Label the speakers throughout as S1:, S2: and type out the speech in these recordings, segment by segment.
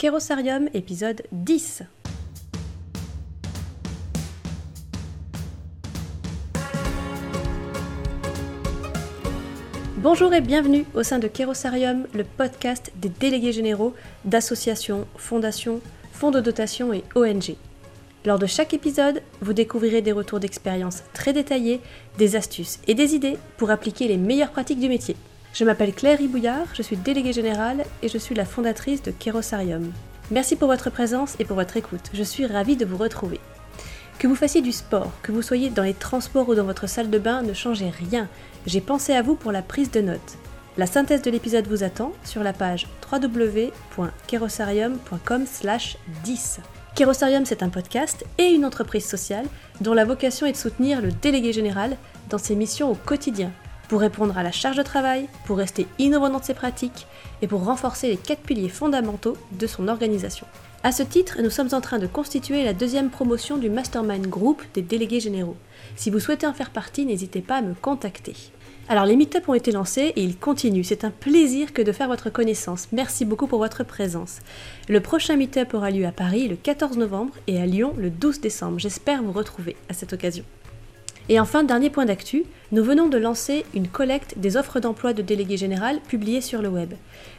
S1: Kerosarium, épisode 10. Bonjour et bienvenue au sein de Kerosarium, le podcast des délégués généraux d'associations, fondations, fonds de dotation et ONG. Lors de chaque épisode, vous découvrirez des retours d'expérience très détaillés, des astuces et des idées pour appliquer les meilleures pratiques du métier. Je m'appelle Claire Ribouillard, je suis déléguée générale et je suis la fondatrice de Kerosarium. Merci pour votre présence et pour votre écoute. Je suis ravie de vous retrouver. Que vous fassiez du sport, que vous soyez dans les transports ou dans votre salle de bain, ne changez rien. J'ai pensé à vous pour la prise de notes. La synthèse de l'épisode vous attend sur la page www.kerosarium.com/10. Kerosarium, c'est un podcast et une entreprise sociale dont la vocation est de soutenir le délégué général dans ses missions au quotidien pour répondre à la charge de travail, pour rester innovant dans ses pratiques et pour renforcer les quatre piliers fondamentaux de son organisation. À ce titre, nous sommes en train de constituer la deuxième promotion du Mastermind Group des délégués généraux. Si vous souhaitez en faire partie, n'hésitez pas à me contacter. Alors les meet ont été lancés et ils continuent. C'est un plaisir que de faire votre connaissance. Merci beaucoup pour votre présence. Le prochain meet-up aura lieu à Paris le 14 novembre et à Lyon le 12 décembre. J'espère vous retrouver à cette occasion. Et enfin, dernier point d'actu, nous venons de lancer une collecte des offres d'emploi de délégué général publiées sur le web.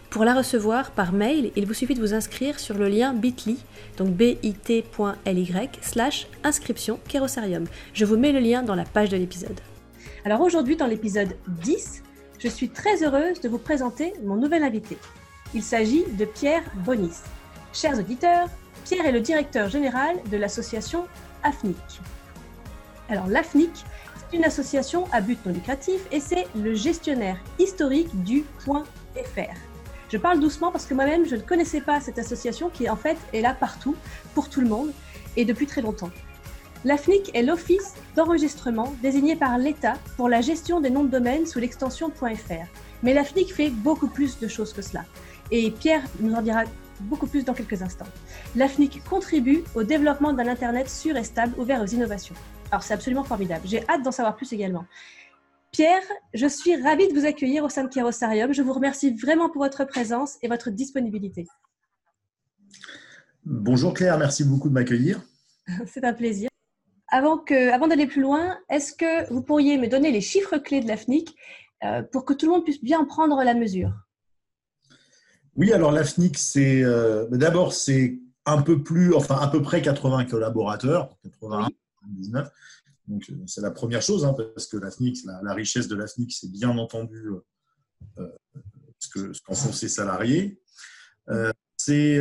S1: Pour la recevoir par mail, il vous suffit de vous inscrire sur le lien bit.ly, donc bit.ly slash inscription Kerosarium. Je vous mets le lien dans la page de l'épisode. Alors aujourd'hui, dans l'épisode 10, je suis très heureuse de vous présenter mon nouvel invité. Il s'agit de Pierre Bonis. Chers auditeurs, Pierre est le directeur général de l'association AFNIC. Alors l'AFNIC, c'est une association à but non lucratif et c'est le gestionnaire historique du point .fr. Je parle doucement parce que moi-même, je ne connaissais pas cette association qui en fait est là partout, pour tout le monde, et depuis très longtemps. L'AFNIC est l'office d'enregistrement désigné par l'État pour la gestion des noms de domaine sous l'extension .fr. Mais l'AFNIC fait beaucoup plus de choses que cela. Et Pierre nous en dira beaucoup plus dans quelques instants. L'AFNIC contribue au développement d'un Internet sûr et stable ouvert aux innovations. Alors c'est absolument formidable. J'ai hâte d'en savoir plus également. Pierre, je suis ravie de vous accueillir au sein de Kerosarium. Je vous remercie vraiment pour votre présence et votre disponibilité.
S2: Bonjour Claire, merci beaucoup de m'accueillir.
S1: c'est un plaisir. Avant, que, avant d'aller plus loin, est-ce que vous pourriez me donner les chiffres clés de l'AFNIC euh, pour que tout le monde puisse bien prendre la mesure?
S2: Oui, alors l'AFNIC, c'est euh, d'abord c'est un peu plus, enfin à peu près 80 collaborateurs, 81, donc, euh, c'est la première chose, hein, parce que l'AFNIC, la, richesse de l'AFNIC, c'est bien entendu euh, ce qu'en font ses salariés. Euh, c'est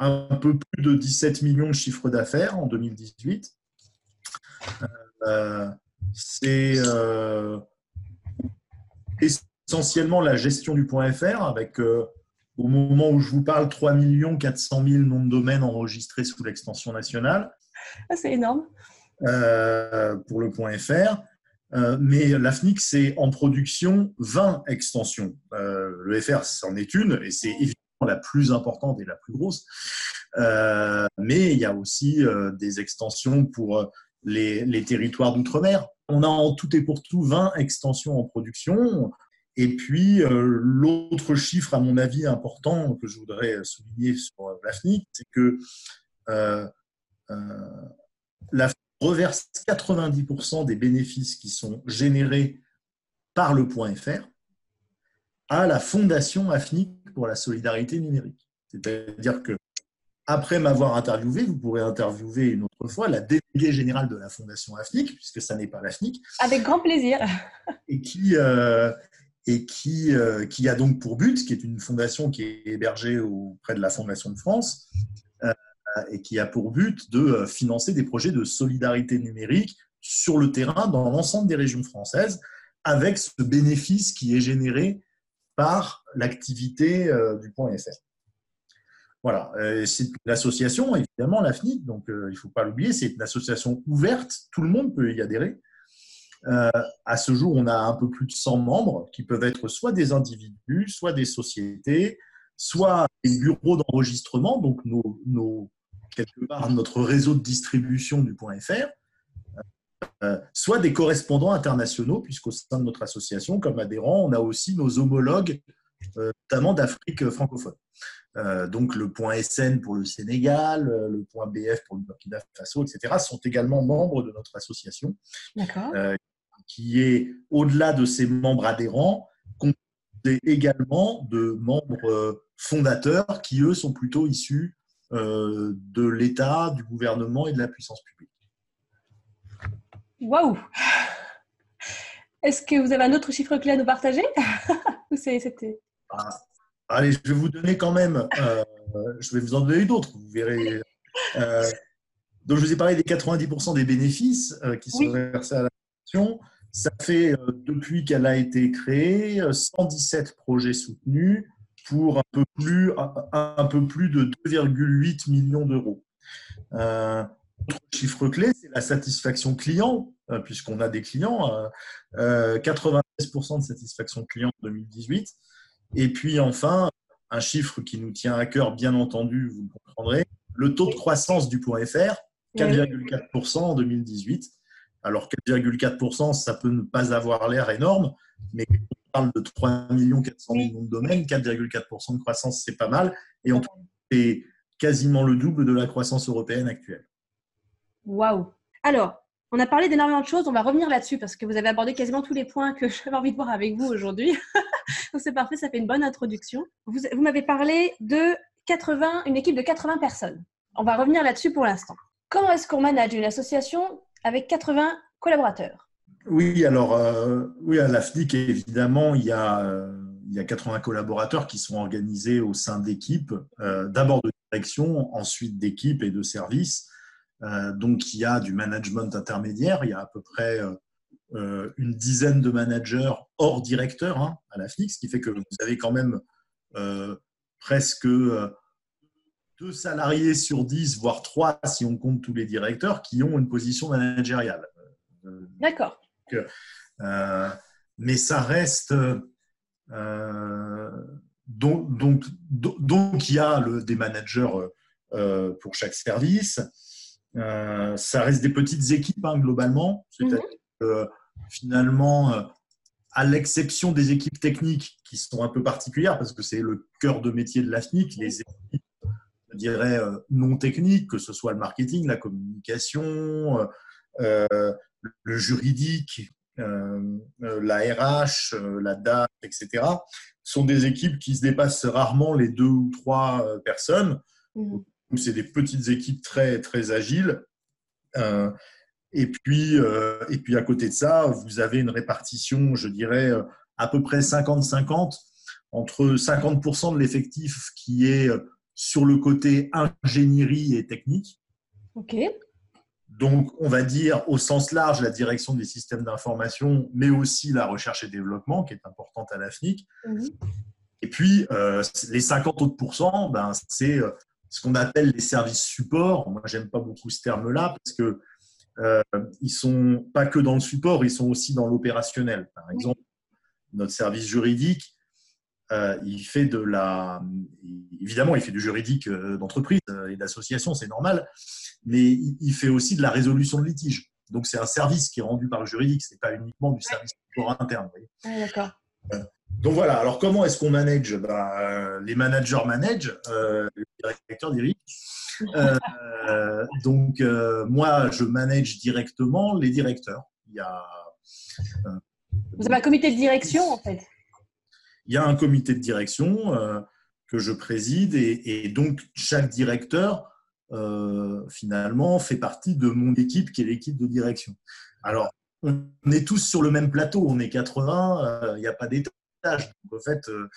S2: un peu plus de 17 millions de chiffres d'affaires en 2018. c'est essentiellement la gestion du point .fr avec au moment où je vous parle 3 400 000 noms de domaines enregistrés sous l'extension nationale.
S1: Ah, c'est énorme.
S2: Euh, pour le point .fr. Euh, mais l'AFNIC, c'est en production 20 extensions. Euh, le FR, c'en est une, et c'est évidemment la plus importante et la plus grosse. mais il y a aussi des extensions pour les, territoires d'outre-mer. On a en tout et pour tout 20 extensions en production. Et puis, l'autre chiffre, à mon avis, important que je voudrais souligner sur l'AFNIC, c'est que euh, reverse 90% des bénéfices qui sont générés par le point .fr à la fondation AFNIC pour la solidarité numérique. C'est-à-dire que après m'avoir interviewé, vous pourrez interviewer une autre fois la déléguée générale de la fondation AFNIC, puisque ça n'est pas l'AFNIC.
S1: Avec grand plaisir.
S2: Et qui, euh, et qui, euh, qui a donc pour but, qui est une fondation qui est hébergée auprès de la Fondation de France, et qui a pour but de euh, financer des projets de solidarité numérique sur le terrain dans l'ensemble des régions françaises, avec ce bénéfice qui est généré par l'activité euh, du point FR. Voilà, c'est une association, évidemment, l'AFNIC, donc il ne faut pas l'oublier, c'est une association ouverte, tout le monde peut y adhérer. à ce jour, on a un peu plus de 100 membres qui peuvent être soit des individus, soit des sociétés, soit des bureaux d'enregistrement, donc nos, quelque part notre réseau de distribution du point .fr, euh, soit des correspondants internationaux, puisqu'au sein de notre association, comme adhérents, on a aussi nos homologues notamment d'Afrique francophone. donc le point SN pour le Sénégal, le point BF pour le Burkina Faso, etc., sont également membres de notre association, qui est, au-delà de ses membres adhérents, composée également de membres fondateurs qui, eux, sont plutôt issus de l'État, du gouvernement et de la puissance publique.
S1: Waouh Est-ce que vous avez un autre chiffre clé à nous partager?
S2: Ah, Allez, je vais vous donner quand même, euh, je vais vous en donner d'autres, vous verrez. Euh, donc, je vous ai parlé des 90% des bénéfices euh, qui sont versés à la nation. Ça fait, depuis qu'elle a été créée, 117 projets soutenus pour un peu plus, un peu plus de 2,8 millions d'euros. Autre chiffre clé, c'est la satisfaction client, euh, puisqu'on a des clients, 96% euh, euh, de satisfaction client en 2018. Et puis enfin, un chiffre qui nous tient à cœur, bien entendu, vous le comprendrez, le taux de croissance du point FR, 4,4% en 2018. Alors 4,4%, ça peut ne pas avoir l'air énorme, mais parle de 3 400 millions de domaines, 4,4% de croissance, c'est pas mal. Et on c'est quasiment le double de la croissance européenne actuelle.
S1: Waouh Alors, on a parlé d'énormément de choses, on va revenir là-dessus parce que vous avez abordé quasiment tous les points que j'avais envie de voir avec vous aujourd'hui. Donc c'est parfait, ça fait une bonne introduction. Vous, m'avez parlé de 80, une équipe de 80 personnes. On va revenir là-dessus pour l'instant. Comment est-ce qu'on manage une association avec 80 collaborateurs?
S2: Oui, alors euh, oui, à la FNIC, évidemment, il y a... Euh, il y a 80 collaborateurs qui sont organisés au sein d'équipes, euh, d'abord de direction, ensuite d'équipes et de services. Donc, il y a du management intermédiaire. Il y a à peu près une dizaine de managers hors directeur hein, à la FNIC, ce qui fait que vous avez quand même presque deux salariés sur dix, voire trois si on compte tous les directeurs, qui ont une position managériale.
S1: D'accord.
S2: Mais ça reste. donc, donc, donc, il y a le, des managers pour chaque service. Euh, ça reste des petites équipes hein, globalement. C'est-à-dire mhm. finalement, euh, à l'exception des équipes techniques qui sont un peu particulières, parce que c'est le cœur de métier de l'AFNIC, les équipes, je dirais, euh, non techniques, que ce soit le marketing, la communication, le juridique, la RH, la date, etc., sont des équipes qui se dépassent rarement les deux ou trois personnes. Mhm c'est des petites équipes très, très agiles. Euh, et, puis, euh, et puis, à côté de ça, vous avez une répartition, je dirais, à peu près 50-50, entre 50% de l'effectif qui est sur le côté ingénierie et technique.
S1: OK.
S2: Donc, on va dire au sens large la direction des systèmes d'information, mais aussi la recherche et développement, qui est importante à l'AFNIC. Mhm. Et puis, euh, les 50 autres pourcents, ben, c'est ce qu'on appelle les services support. Moi, j'aime pas beaucoup ce terme-là parce que euh, ils sont pas que dans le support, ils sont aussi dans l'opérationnel. Par exemple, notre service juridique, euh, il fait de la, évidemment, il fait du juridique euh, d'entreprise et d'association, c'est normal, mais il fait aussi de la résolution de litige. Donc, c'est un service qui est rendu par le juridique, c'est pas uniquement du service support interne.
S1: D'accord.
S2: Donc voilà, alors comment est-ce qu'on manage? Bah, Les managers managent, euh, les directeurs dirigent. Euh, donc euh, moi, je manage directement les directeurs. Il y a,
S1: Vous avez un comité de direction en fait
S2: Il y a un comité de direction que je préside et, donc chaque directeur finalement fait partie de mon équipe qui est l'équipe de direction. Alors on est tous sur le même plateau, on est 80, il n'y a pas d'état en fait, euh,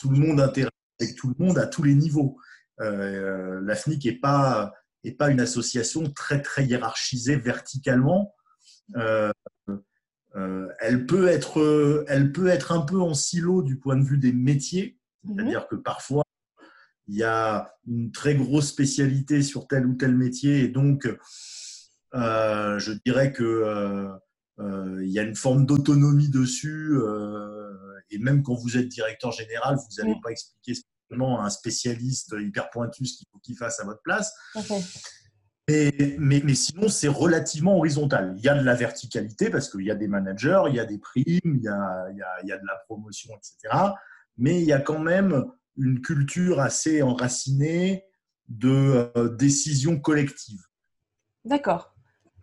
S2: tout le monde intéresse avec tout le monde à tous les niveaux. Euh, la FNIC n'est pas, pas une association très, très hiérarchisée verticalement. Euh, elle, peut être, elle peut être un peu en silo du point de vue des métiers, mhm. c'est-à-dire que parfois, il y a une très grosse spécialité sur tel ou tel métier, et donc, je dirais que il y a une forme d'autonomie dessus et même quand vous êtes directeur général, vous n'allez pas expliquer spécialement à un spécialiste hyper pointu ce qu'il faut qu'il fasse à votre place. Mais, mais, sinon, c'est relativement horizontal. Il y a de la verticalité parce qu'il y a des managers, il y a des primes, il y a, il y a, il y a de la promotion, etc. mais il y a quand même une culture assez enracinée de euh, décision collective.
S1: D'accord.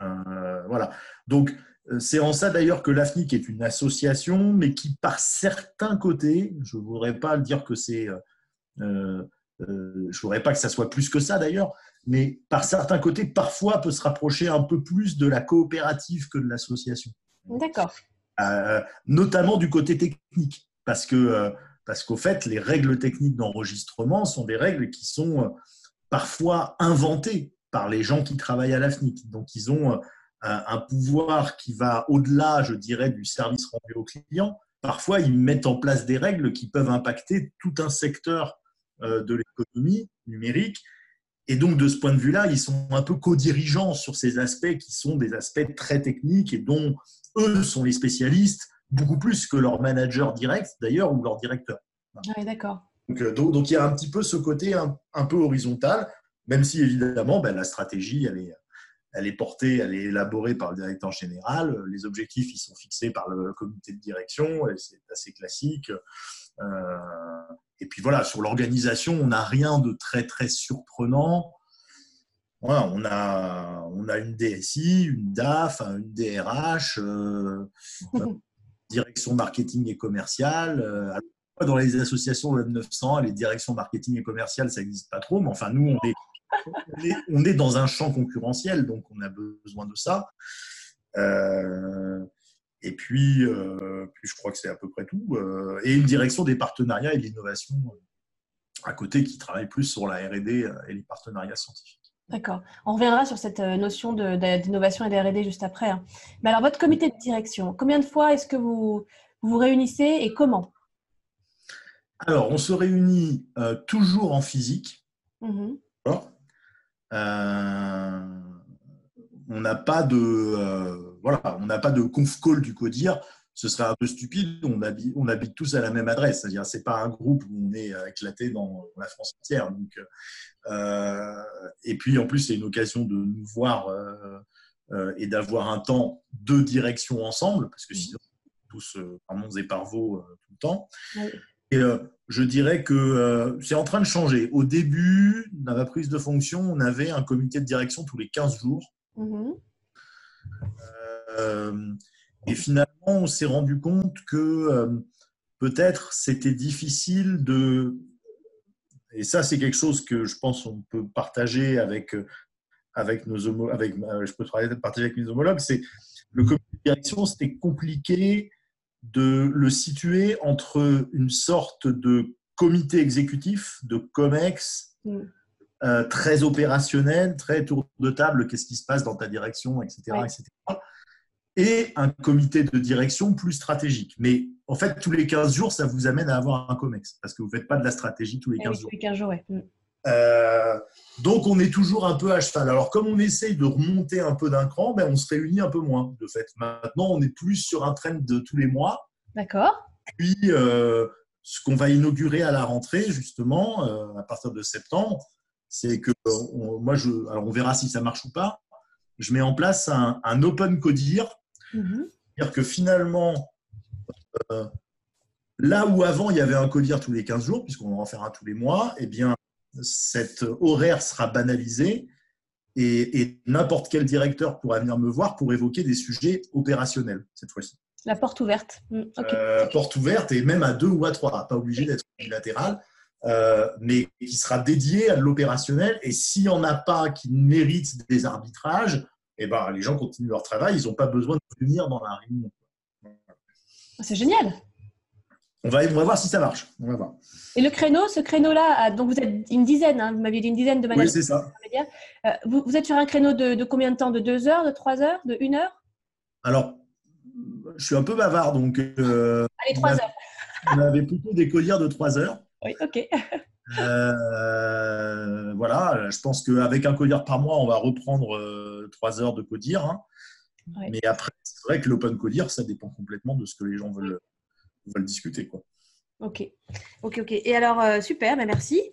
S2: Euh, voilà. Donc, euh, c'est en ça d'ailleurs que l'AFNIC est une association, mais qui, par certains côtés, je ne voudrais pas dire que c'est. je ne voudrais pas que ça soit plus que ça d'ailleurs, mais par certains côtés, parfois peut se rapprocher un peu plus de la coopérative que de l'association.
S1: D'accord.
S2: notamment du côté technique, parce que parce qu'au fait, les règles techniques d'enregistrement sont des règles qui sont parfois inventées par les gens qui travaillent à l'AFNIC. Donc, ils ont euh, un pouvoir qui va au-delà, je dirais, du service rendu au client. Parfois, ils mettent en place des règles qui peuvent impacter tout un secteur euh, de l'économie numérique. Et donc, de ce point de vue-là, ils sont un peu co-dirigeants sur ces aspects qui sont des aspects très techniques et dont eux sont les spécialistes, beaucoup plus que leur manager direct, d'ailleurs, ou leur directeur.
S1: Oui, d'accord.
S2: Euh, donc, donc, il y a un petit peu ce côté un, peu horizontal, même si évidemment ben, la stratégie, elle est, elle est portée, elle est élaborée par le directeur général. Les objectifs, ils sont fixés par le comité de direction, et c'est assez classique. Euh, et puis voilà, sur l'organisation, on n'a rien de très très surprenant. Voilà, on, a, on a une DSI, une DAF, une DRH, euh, direction marketing et commerciale. Dans les associations Web 900, les directions marketing et commerciales, ça n'existe pas trop, mais enfin, nous, on est, on est, dans un champ concurrentiel, donc on a besoin de ça. Euh, et puis, euh, puis, je crois que c'est à peu près tout. Euh, et une direction des partenariats et de l'innovation à côté qui travaille plus sur la RD et les partenariats scientifiques.
S1: D'accord. On reviendra sur cette notion d'innovation et de RD juste après. Hein. Mais alors, votre comité de direction, combien de fois est-ce que vous vous réunissez et comment?
S2: Alors, on se réunit euh, toujours en physique. Mm-hmm. Euh, on n'a pas de euh, voilà, on n'a pas de conf call du codir. Ce serait un peu stupide. On habite, on habite tous à la même adresse. C'est-à-dire, c'est pas un groupe où on est éclaté dans la France entière. Donc, et puis en plus, c'est une occasion de nous voir et d'avoir un temps de direction ensemble, parce que mm-hmm. sinon, tous par Mons et par Vaux tout le temps. Et euh, je dirais que euh, c'est en train de changer. Au début, dans ma prise de fonction, on avait un comité de direction tous les 15 jours. Mm-hmm. Euh, et finalement, on s'est rendu compte que peut-être c'était difficile de... Et ça, c'est quelque chose que je pense qu'on peut partager avec, avec nos homologues. Avec, je peux partager avec mes homologues. C'est le comité de direction, c'était compliqué de le situer entre une sorte de comité exécutif, de COMEX, mm. euh, très opérationnel, très tour de table, qu'est-ce qui se passe dans ta direction, etc., etc., et un comité de direction plus stratégique. Mais en fait, tous les 15 jours, ça vous amène à avoir un COMEX, parce que vous ne faites pas de la stratégie tous les 15 jours.
S1: Tous les 15 jours, mm.
S2: euh, donc, on est toujours un peu à cheval. Alors, comme on essaye de remonter un peu d'un cran, ben, on se réunit un peu moins, de fait. Maintenant, on est plus sur un trend de tous les mois.
S1: D'accord.
S2: Puis, euh, ce qu'on va inaugurer à la rentrée, justement, euh, à partir de septembre, c'est que moi, je, alors on verra si ça marche ou pas. Je mets en place un, open codir, mm-hmm. c'est-à-dire que finalement, euh, là où avant il y avait un codir tous les 15 jours, puisqu'on va en faire un tous les mois, eh bien, cet horaire sera banalisé et, n'importe quel directeur pourra venir me voir pour évoquer des sujets opérationnels cette fois-ci.
S1: La porte ouverte. Mm,
S2: euh, porte ouverte et même à deux ou à trois, pas obligé d'être bilatéral, euh, mais qui sera dédié à l'opérationnel. Et s'il n'y en a pas qui méritent des arbitrages, eh ben, les gens continuent leur travail, ils n'ont pas besoin de venir dans la réunion.
S1: C'est génial.
S2: On va, voir si ça marche. On va voir.
S1: Et le créneau, ce créneau-là, donc vous êtes une dizaine, hein, vous m'aviez dit une dizaine de managers.
S2: Oui, c'est ça.
S1: Euh, vous, êtes sur un créneau de, combien de temps? De deux heures, de trois heures, de une heure?
S2: Alors, je suis un peu bavard, donc.
S1: Euh, Allez, trois heures.
S2: on avait plutôt des collières de trois heures.
S1: Oui, ok.
S2: Euh, voilà, je pense qu'avec un collier par mois, on va reprendre trois heures de codir. Hein. Mais après, c'est vrai que l'open codir, ça dépend complètement de ce que les gens veulent, veulent discuter. Quoi.
S1: Ok, ok, ok. Et alors, euh, super, ben merci.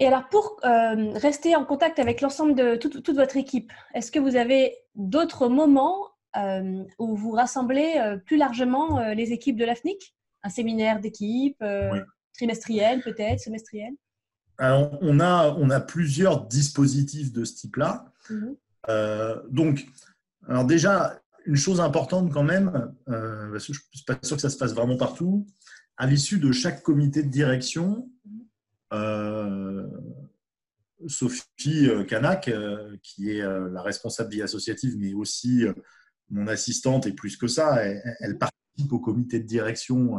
S1: Et alors, pour euh, rester en contact avec l'ensemble de toute votre équipe, est-ce que vous avez d'autres moments euh, où vous rassemblez plus largement les équipes de l'AFNIC? Un séminaire d'équipe, trimestriel peut-être, semestriel?
S2: Alors, on a, on a plusieurs dispositifs de ce type-là. Mhm. donc, alors déjà, une chose importante quand même, parce que je ne suis pas sûr que ça se fasse vraiment partout, à l'issue de chaque comité de direction, euh, Sophie Canac, euh, qui est euh, la responsable vie associative, mais aussi mon assistante, et plus que ça, elle, participe au comité de direction,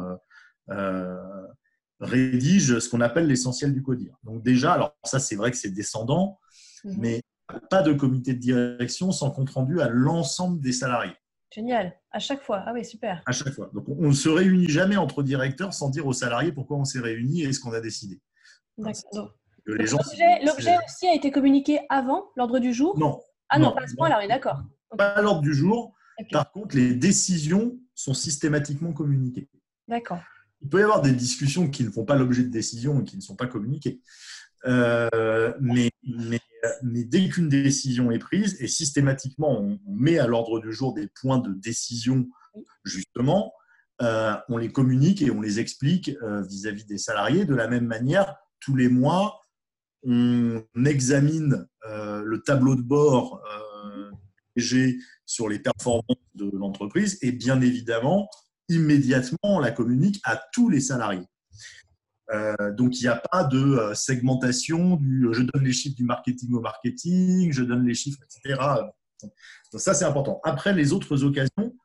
S2: rédige ce qu'on appelle l'essentiel du CODIR. Donc déjà, alors ça c'est vrai que c'est descendant, mhm. mais pas de comité de direction sans compte rendu à l'ensemble des salariés.
S1: Génial, à chaque fois. Ah oui, super.
S2: À chaque fois. Donc on ne se réunit jamais entre directeurs sans dire aux salariés pourquoi on s'est réunis et ce qu'on a décidé.
S1: D'accord. L'objet aussi a été communiqué avant l'ordre du jour?
S2: Non.
S1: Ah non, pas à ce point-là, on est d'accord.
S2: Pas à l'ordre du jour. Par contre, les décisions sont systématiquement communiquées.
S1: D'accord.
S2: Il peut y avoir des discussions qui ne font pas l'objet de décisions et qui ne sont pas communiquées. Euh, mais, dès qu'une décision est prise, et systématiquement on met à l'ordre du jour des points de décision, justement, euh, on les communique et on les explique euh, vis-à-vis des salariés. De la même manière, tous les mois, on examine euh, le tableau de bord sur les performances de l'entreprise et bien évidemment, immédiatement, on la communique à tous les salariés. Euh, donc, il n'y a pas de euh, segmentation du euh, je donne les chiffres du marketing au marketing, je donne les chiffres, etc. Donc, ça, c'est important. Après, les autres occasions,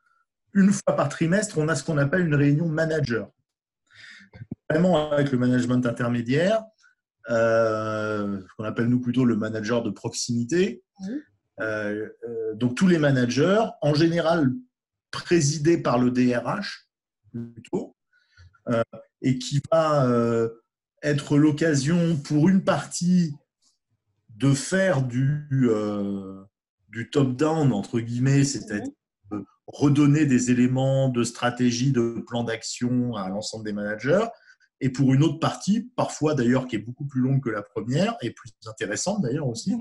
S2: une fois par trimestre, on a ce qu'on appelle une réunion manager. Vraiment avec le management intermédiaire, ce qu'on appelle nous plutôt le manager de proximité. donc, tous les managers, en général présidés par le DRH, plutôt, et qui va euh, être l'occasion pour une partie de faire du, euh, du top-down, entre guillemets, c'est-à-dire redonner des éléments de stratégie, de plan d'action à l'ensemble des managers. Et pour une autre partie, parfois d'ailleurs qui est beaucoup plus longue que la première, et plus intéressante d'ailleurs aussi,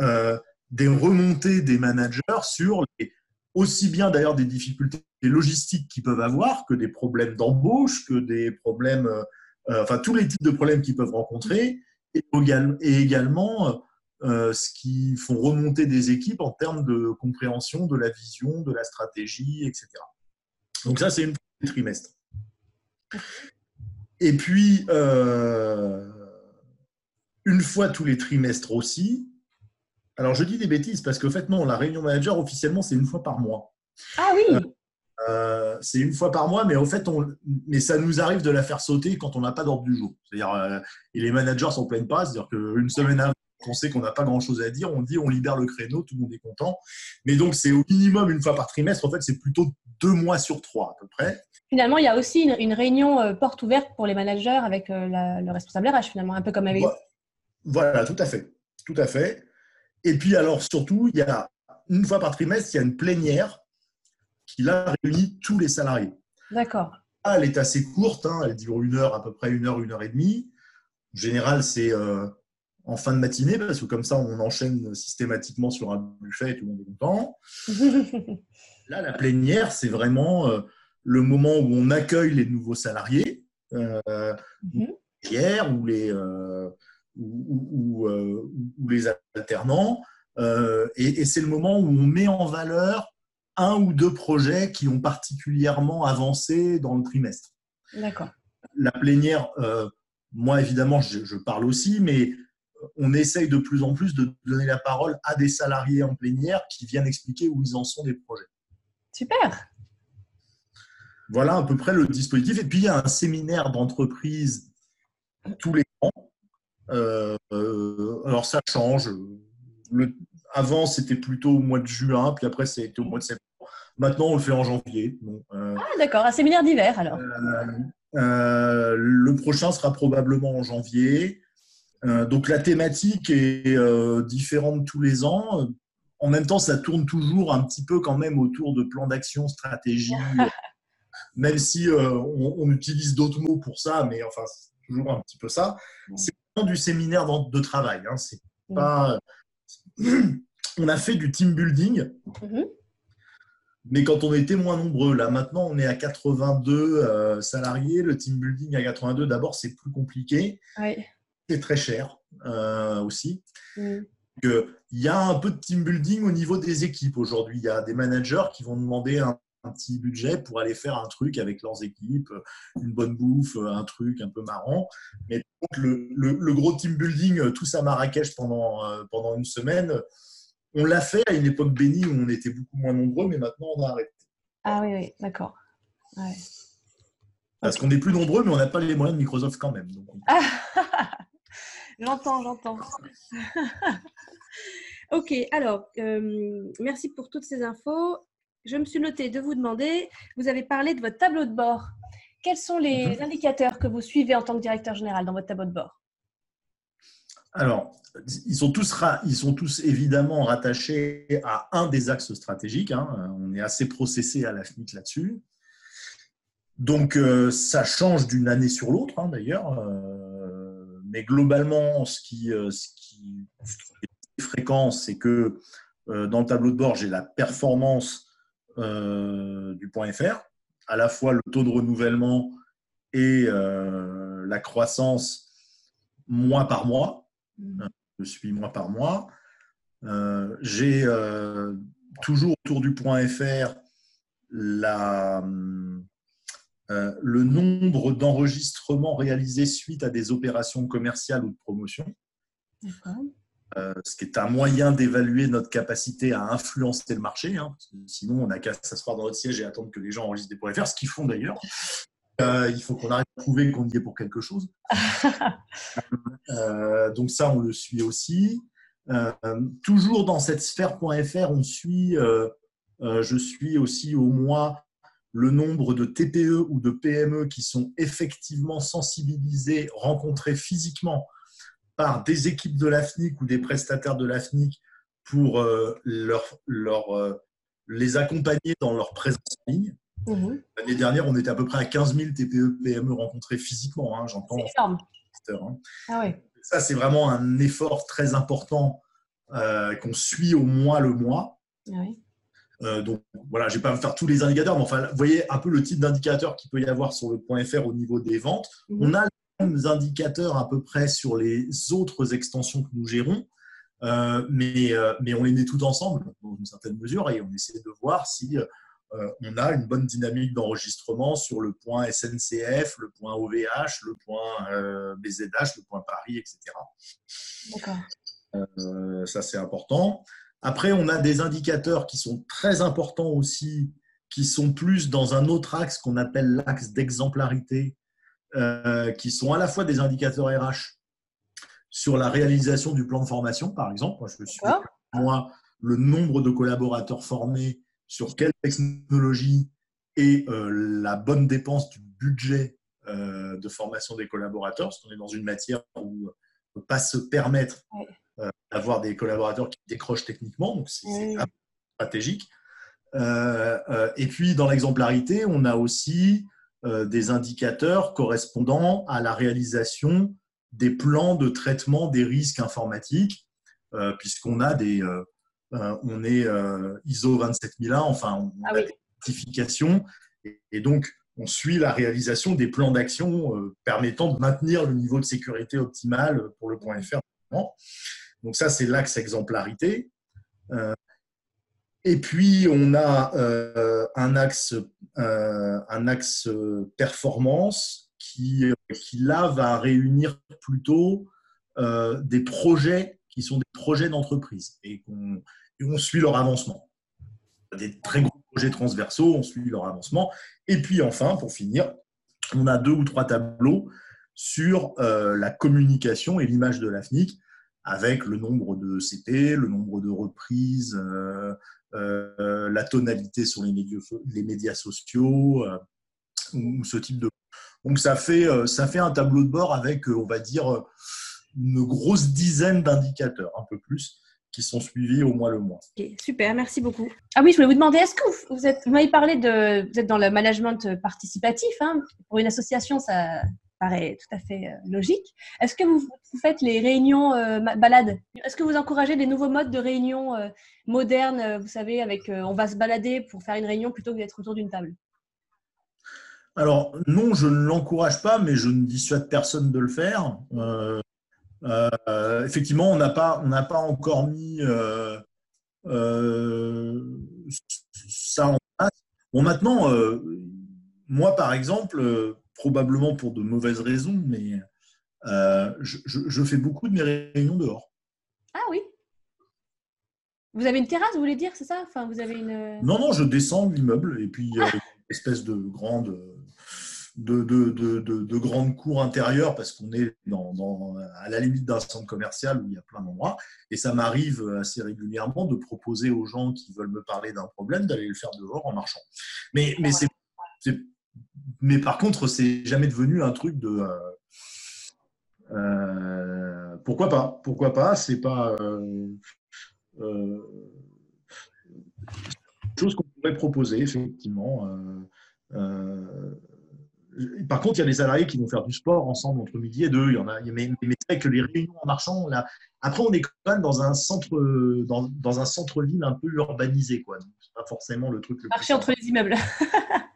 S2: euh, des remontées des managers sur les, aussi bien d'ailleurs des difficultés logistiques qu'ils peuvent avoir que des problèmes d'embauche, que des problèmes, euh, enfin tous les types de problèmes qu'ils peuvent rencontrer, et, également euh, ce qui font remonter des équipes en termes de compréhension de la vision, de la stratégie, etc. Donc ça, c'est une trimestre. Et puis, euh, une fois tous les trimestres aussi, alors, je dis des bêtises parce qu'en fait, non, la réunion manager, officiellement, c'est une fois par mois.
S1: Ah oui
S2: euh, euh, C'est une fois par mois, mais en fait, on, mais ça nous arrive de la faire sauter quand on n'a pas d'ordre du jour. C'est-à-dire, euh, et les managers s'en plaignent pas, c'est-à-dire qu'une semaine avant, on sait qu'on n'a pas grand-chose à dire, on dit on libère le créneau, tout le monde est content. Mais donc, c'est au minimum une fois par trimestre. En fait, c'est plutôt deux mois sur trois à peu près.
S1: Finalement, il y a aussi une, réunion porte ouverte pour les managers avec le responsable RH, finalement, un peu comme avec.
S2: Voilà, tout à fait. Tout à fait. Et puis, alors, surtout, il y a une fois par trimestre, il y a une plénière qui là réunit tous les salariés.
S1: D'accord.
S2: Elle est assez courte, hein, elle dure une heure, à peu près une heure, une heure et demie. En général, c'est euh, en fin de matinée, parce que comme ça, on enchaîne systématiquement sur un buffet et tout le monde est content. là, la plénière, c'est vraiment euh, le moment où on accueille les nouveaux salariés, euh, mhm. hier, ou les ou, euh, ou, les alternants. Euh, et, c'est le moment où on met en valeur un ou deux projets qui ont particulièrement avancé dans le trimestre.
S1: D'accord.
S2: La plénière, euh, moi évidemment, je, parle aussi, mais on essaye de plus en plus de donner la parole à des salariés en plénière qui viennent expliquer où ils en sont des projets.
S1: Super.
S2: Voilà à peu près le dispositif. Et puis il y a un séminaire d'entreprise tous les ans euh, alors ça change. Le, avant, c'était plutôt au mois de juin, puis après, c'était au mois de septembre. Maintenant, on le fait en janvier.
S1: Euh, ah, d'accord, un séminaire d'hiver alors.
S2: Euh, le prochain sera probablement en janvier. donc la thématique est différente tous les ans. En même temps, ça tourne toujours un petit peu quand même autour de plans d'action, stratégie, même si on, on, utilise d'autres mots pour ça, mais enfin, c'est toujours un petit peu ça. C'est du séminaire de travail. Hein. C'est pas... On a fait du team building. Mm-hmm. Mais quand on était moins nombreux, là maintenant on est à 82 salariés, le team building à 82, d'abord c'est plus compliqué, c'est très cher aussi. Mm. il y a un peu de team building au niveau des équipes aujourd'hui. Il y a des managers qui vont demander un un petit budget pour aller faire un truc avec leurs équipes, une bonne bouffe, un truc un peu marrant. Mais le, le, gros team building, tous à Marrakech pendant, euh, pendant une semaine, on l'a fait à une époque bénie où on était beaucoup moins nombreux, mais maintenant on a arrêté.
S1: Ah oui, oui, d'accord.
S2: Parce qu'on est plus nombreux, mais on n'a pas les moyens de Microsoft quand même.
S1: j'entends, j'entends. ok, alors, euh, merci pour toutes ces infos je me suis noté de vous demander, vous avez parlé de votre tableau de bord. Quels sont les mhm. indicateurs que vous suivez en tant que directeur général dans votre tableau de bord?
S2: Alors, ils sont, tous, ils sont tous évidemment rattachés à un des axes stratégiques. Hein. On est assez processé à la FNIC là-dessus. Donc, euh, ça change d'une année sur l'autre, hein, d'ailleurs. Euh, mais globalement, ce qui, euh, ce qui, est fréquent, c'est que dans le tableau de bord, j'ai la performance euh, du point FR, à la fois le taux de renouvellement et euh, la croissance mois par mois. Mmh. Je suis mois par mois. Euh, j'ai toujours autour du point FR la, le nombre d'enregistrements réalisés suite à des opérations commerciales ou de promotion. Euh, ce qui est un moyen d'évaluer notre capacité à influencer le marché. Hein, sinon, on n'a qu'à s'asseoir dans notre siège et attendre que les gens enregistrent des points faire, ce qu'ils font d'ailleurs. Euh, il faut qu'on arrête de prouver qu'on y est pour quelque chose. Euh, donc ça, on le suit aussi. toujours dans cette sphère.fr, on suit, je suis aussi au mois le nombre de TPE ou de PME qui sont effectivement sensibilisés, rencontrés physiquement par des équipes de l'AFNIC ou des prestataires de l'AFNIC pour euh, leur, leur, euh, les accompagner dans leur présence en ligne. Mhm. L'année dernière, on était à peu près à 15 000 TPE, PME rencontrés physiquement. Hein, J'entends.
S1: Hein. Ah
S2: Ça, c'est vraiment un effort très important euh, qu'on suit au mois le mois. Ah donc voilà, je ne vais pas faire tous les indicateurs, mais enfin, vous voyez un peu le type d'indicateur qu'il peut y avoir sur le point .fr au niveau des ventes. Mhm. On a indicateurs à peu près sur les autres extensions que nous gérons, euh, mais, euh, mais on les met tout ensemble dans une certaine mesure et on essaie de voir si euh, on a une bonne dynamique d'enregistrement sur le point SNCF, le point OVH, le point BZH, le point Paris, etc. ça, c'est important. Après, on a des indicateurs qui sont très importants aussi, qui sont plus dans un autre axe qu'on appelle l'axe d'exemplarité euh, qui sont à la fois des indicateurs RH sur la réalisation du plan de formation, par exemple. Moi, je suis moi le nombre de collaborateurs formés sur quelle technologie et euh, la bonne dépense du budget euh, de formation des collaborateurs, parce qu'on est dans une matière où on ne peut pas se permettre d'avoir des collaborateurs qui décrochent techniquement, donc c'est stratégique. et puis, dans l'exemplarité, on a aussi des indicateurs correspondant à la réalisation des plans de traitement des risques informatiques, euh, puisqu'on a des, euh, on est ISO 27001, enfin, on ah a des certifications, et, donc on suit la réalisation des plans d'action permettant de maintenir le niveau de sécurité optimal pour le point .fr. Donc ça, c'est l'axe exemplarité. Et puis, on a euh, un, axe, euh, un axe performance qui, là, va réunir plutôt euh, des projets qui sont des projets d'entreprise et on suit leur avancement. Des très gros projets transversaux, on suit leur avancement. Et puis, enfin, pour finir, on a deux ou trois tableaux sur la communication et l'image de l'AFNIC avec le nombre de CP, le nombre de reprises, euh, la tonalité sur les médias, sociaux euh, ou, ce type de. Donc ça fait, euh, ça fait un tableau de bord avec, on va dire, une grosse dizaine d'indicateurs, un peu plus, qui sont suivis au mois le mois.
S1: super, merci beaucoup. Ah oui, je voulais vous demander, est-ce que vous, êtes, vous m'avez parlé de, vous êtes dans le management participatif, hein, pour une association, ça, tout à fait euh, logique. Est-ce que vous, faites les réunions euh, balades? Est-ce que vous encouragez des nouveaux modes de réunion euh, modernes, vous savez, avec on va se balader pour faire une réunion plutôt que d'être autour d'une table?
S2: Alors non, je ne l'encourage pas, mais je ne dissuade personne de le faire. effectivement, on n'a pas, on n'a pas encore mis ça en place. Bon, maintenant, moi, par exemple, probablement pour de mauvaises raisons, mais euh, je, fais beaucoup de mes réunions dehors.
S1: Ah oui Vous avez une terrasse, vous voulez dire, c'est ça? Enfin, vous avez une...
S2: Non, non, je descends l'immeuble et puis il y a une espèce de grande, de, de, de, de grande cour intérieure parce qu'on est dans, à la limite d'un centre commercial où il y a plein d'endroits. Et ça m'arrive assez régulièrement de proposer aux gens qui veulent me parler d'un problème d'aller le faire dehors en marchant. Mais, mais c'est mais par contre, c'est jamais devenu un truc de. Euh, euh, pourquoi pas Pourquoi pas C'est pas euh, chose qu'on pourrait proposer effectivement. par contre, il y a des salariés qui vont faire du sport ensemble entre midi et deux. Il y en a, mais, mais c'est vrai que les réunions en marchant, là, après, on est quand même dans un centre, dans, dans un centre-ville un peu urbanisé, quoi. C'est pas forcément le truc. Le
S1: Marcher entre les immeubles.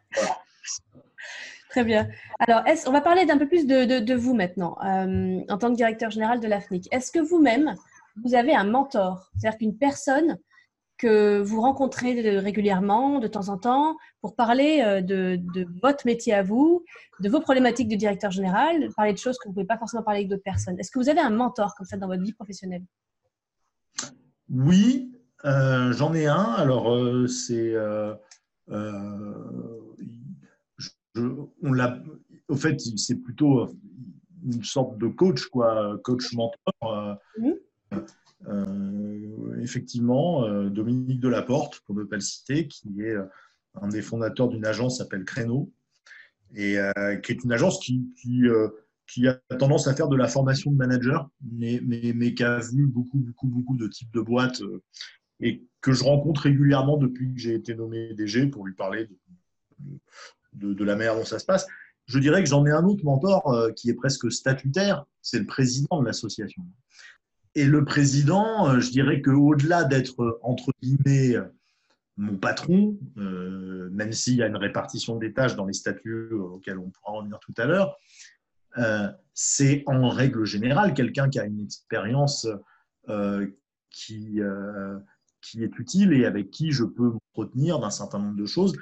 S1: Très bien. Alors, on va parler d'un peu plus de, vous maintenant, euh, en tant que directeur général de l'AFNIC. Est-ce que vous-même, vous avez un mentor C'est-à-dire qu'une personne que vous rencontrez régulièrement, de temps en temps, pour parler euh, de, votre métier à vous, de vos problématiques de directeur général, parler de choses que vous ne pouvez pas forcément parler avec d'autres personnes? Est-ce que vous avez un mentor comme ça dans votre vie professionnelle?
S2: Oui, euh, j'en ai un. Alors, c'est on l'a, au fait, c'est plutôt une sorte de coach, quoi, coach mentor. Euh, euh, effectivement, euh, Dominique Delaporte, pour ne pas le citer, qui est un des fondateurs d'une agence s'appelle Créneau, et qui est une agence qui, qui, a tendance à faire de la formation de manager, mais, mais, mais, qui a vu beaucoup, beaucoup, beaucoup de types de boîtes et que je rencontre régulièrement depuis que j'ai été nommé DG pour lui parler de, de, la manière dont ça se passe. Je dirais que j'en ai un autre mentor euh, qui est presque statutaire, c'est le président de l'association. Et le président, euh, je dirais qu'au-delà d'être, euh, entre guillemets, mon patron, même s'il y a une répartition des tâches dans les statuts auxquels on pourra revenir tout à l'heure, c'est en règle générale quelqu'un qui a une expérience qui, qui est utile et avec qui je peux me retenir d'un certain nombre de choses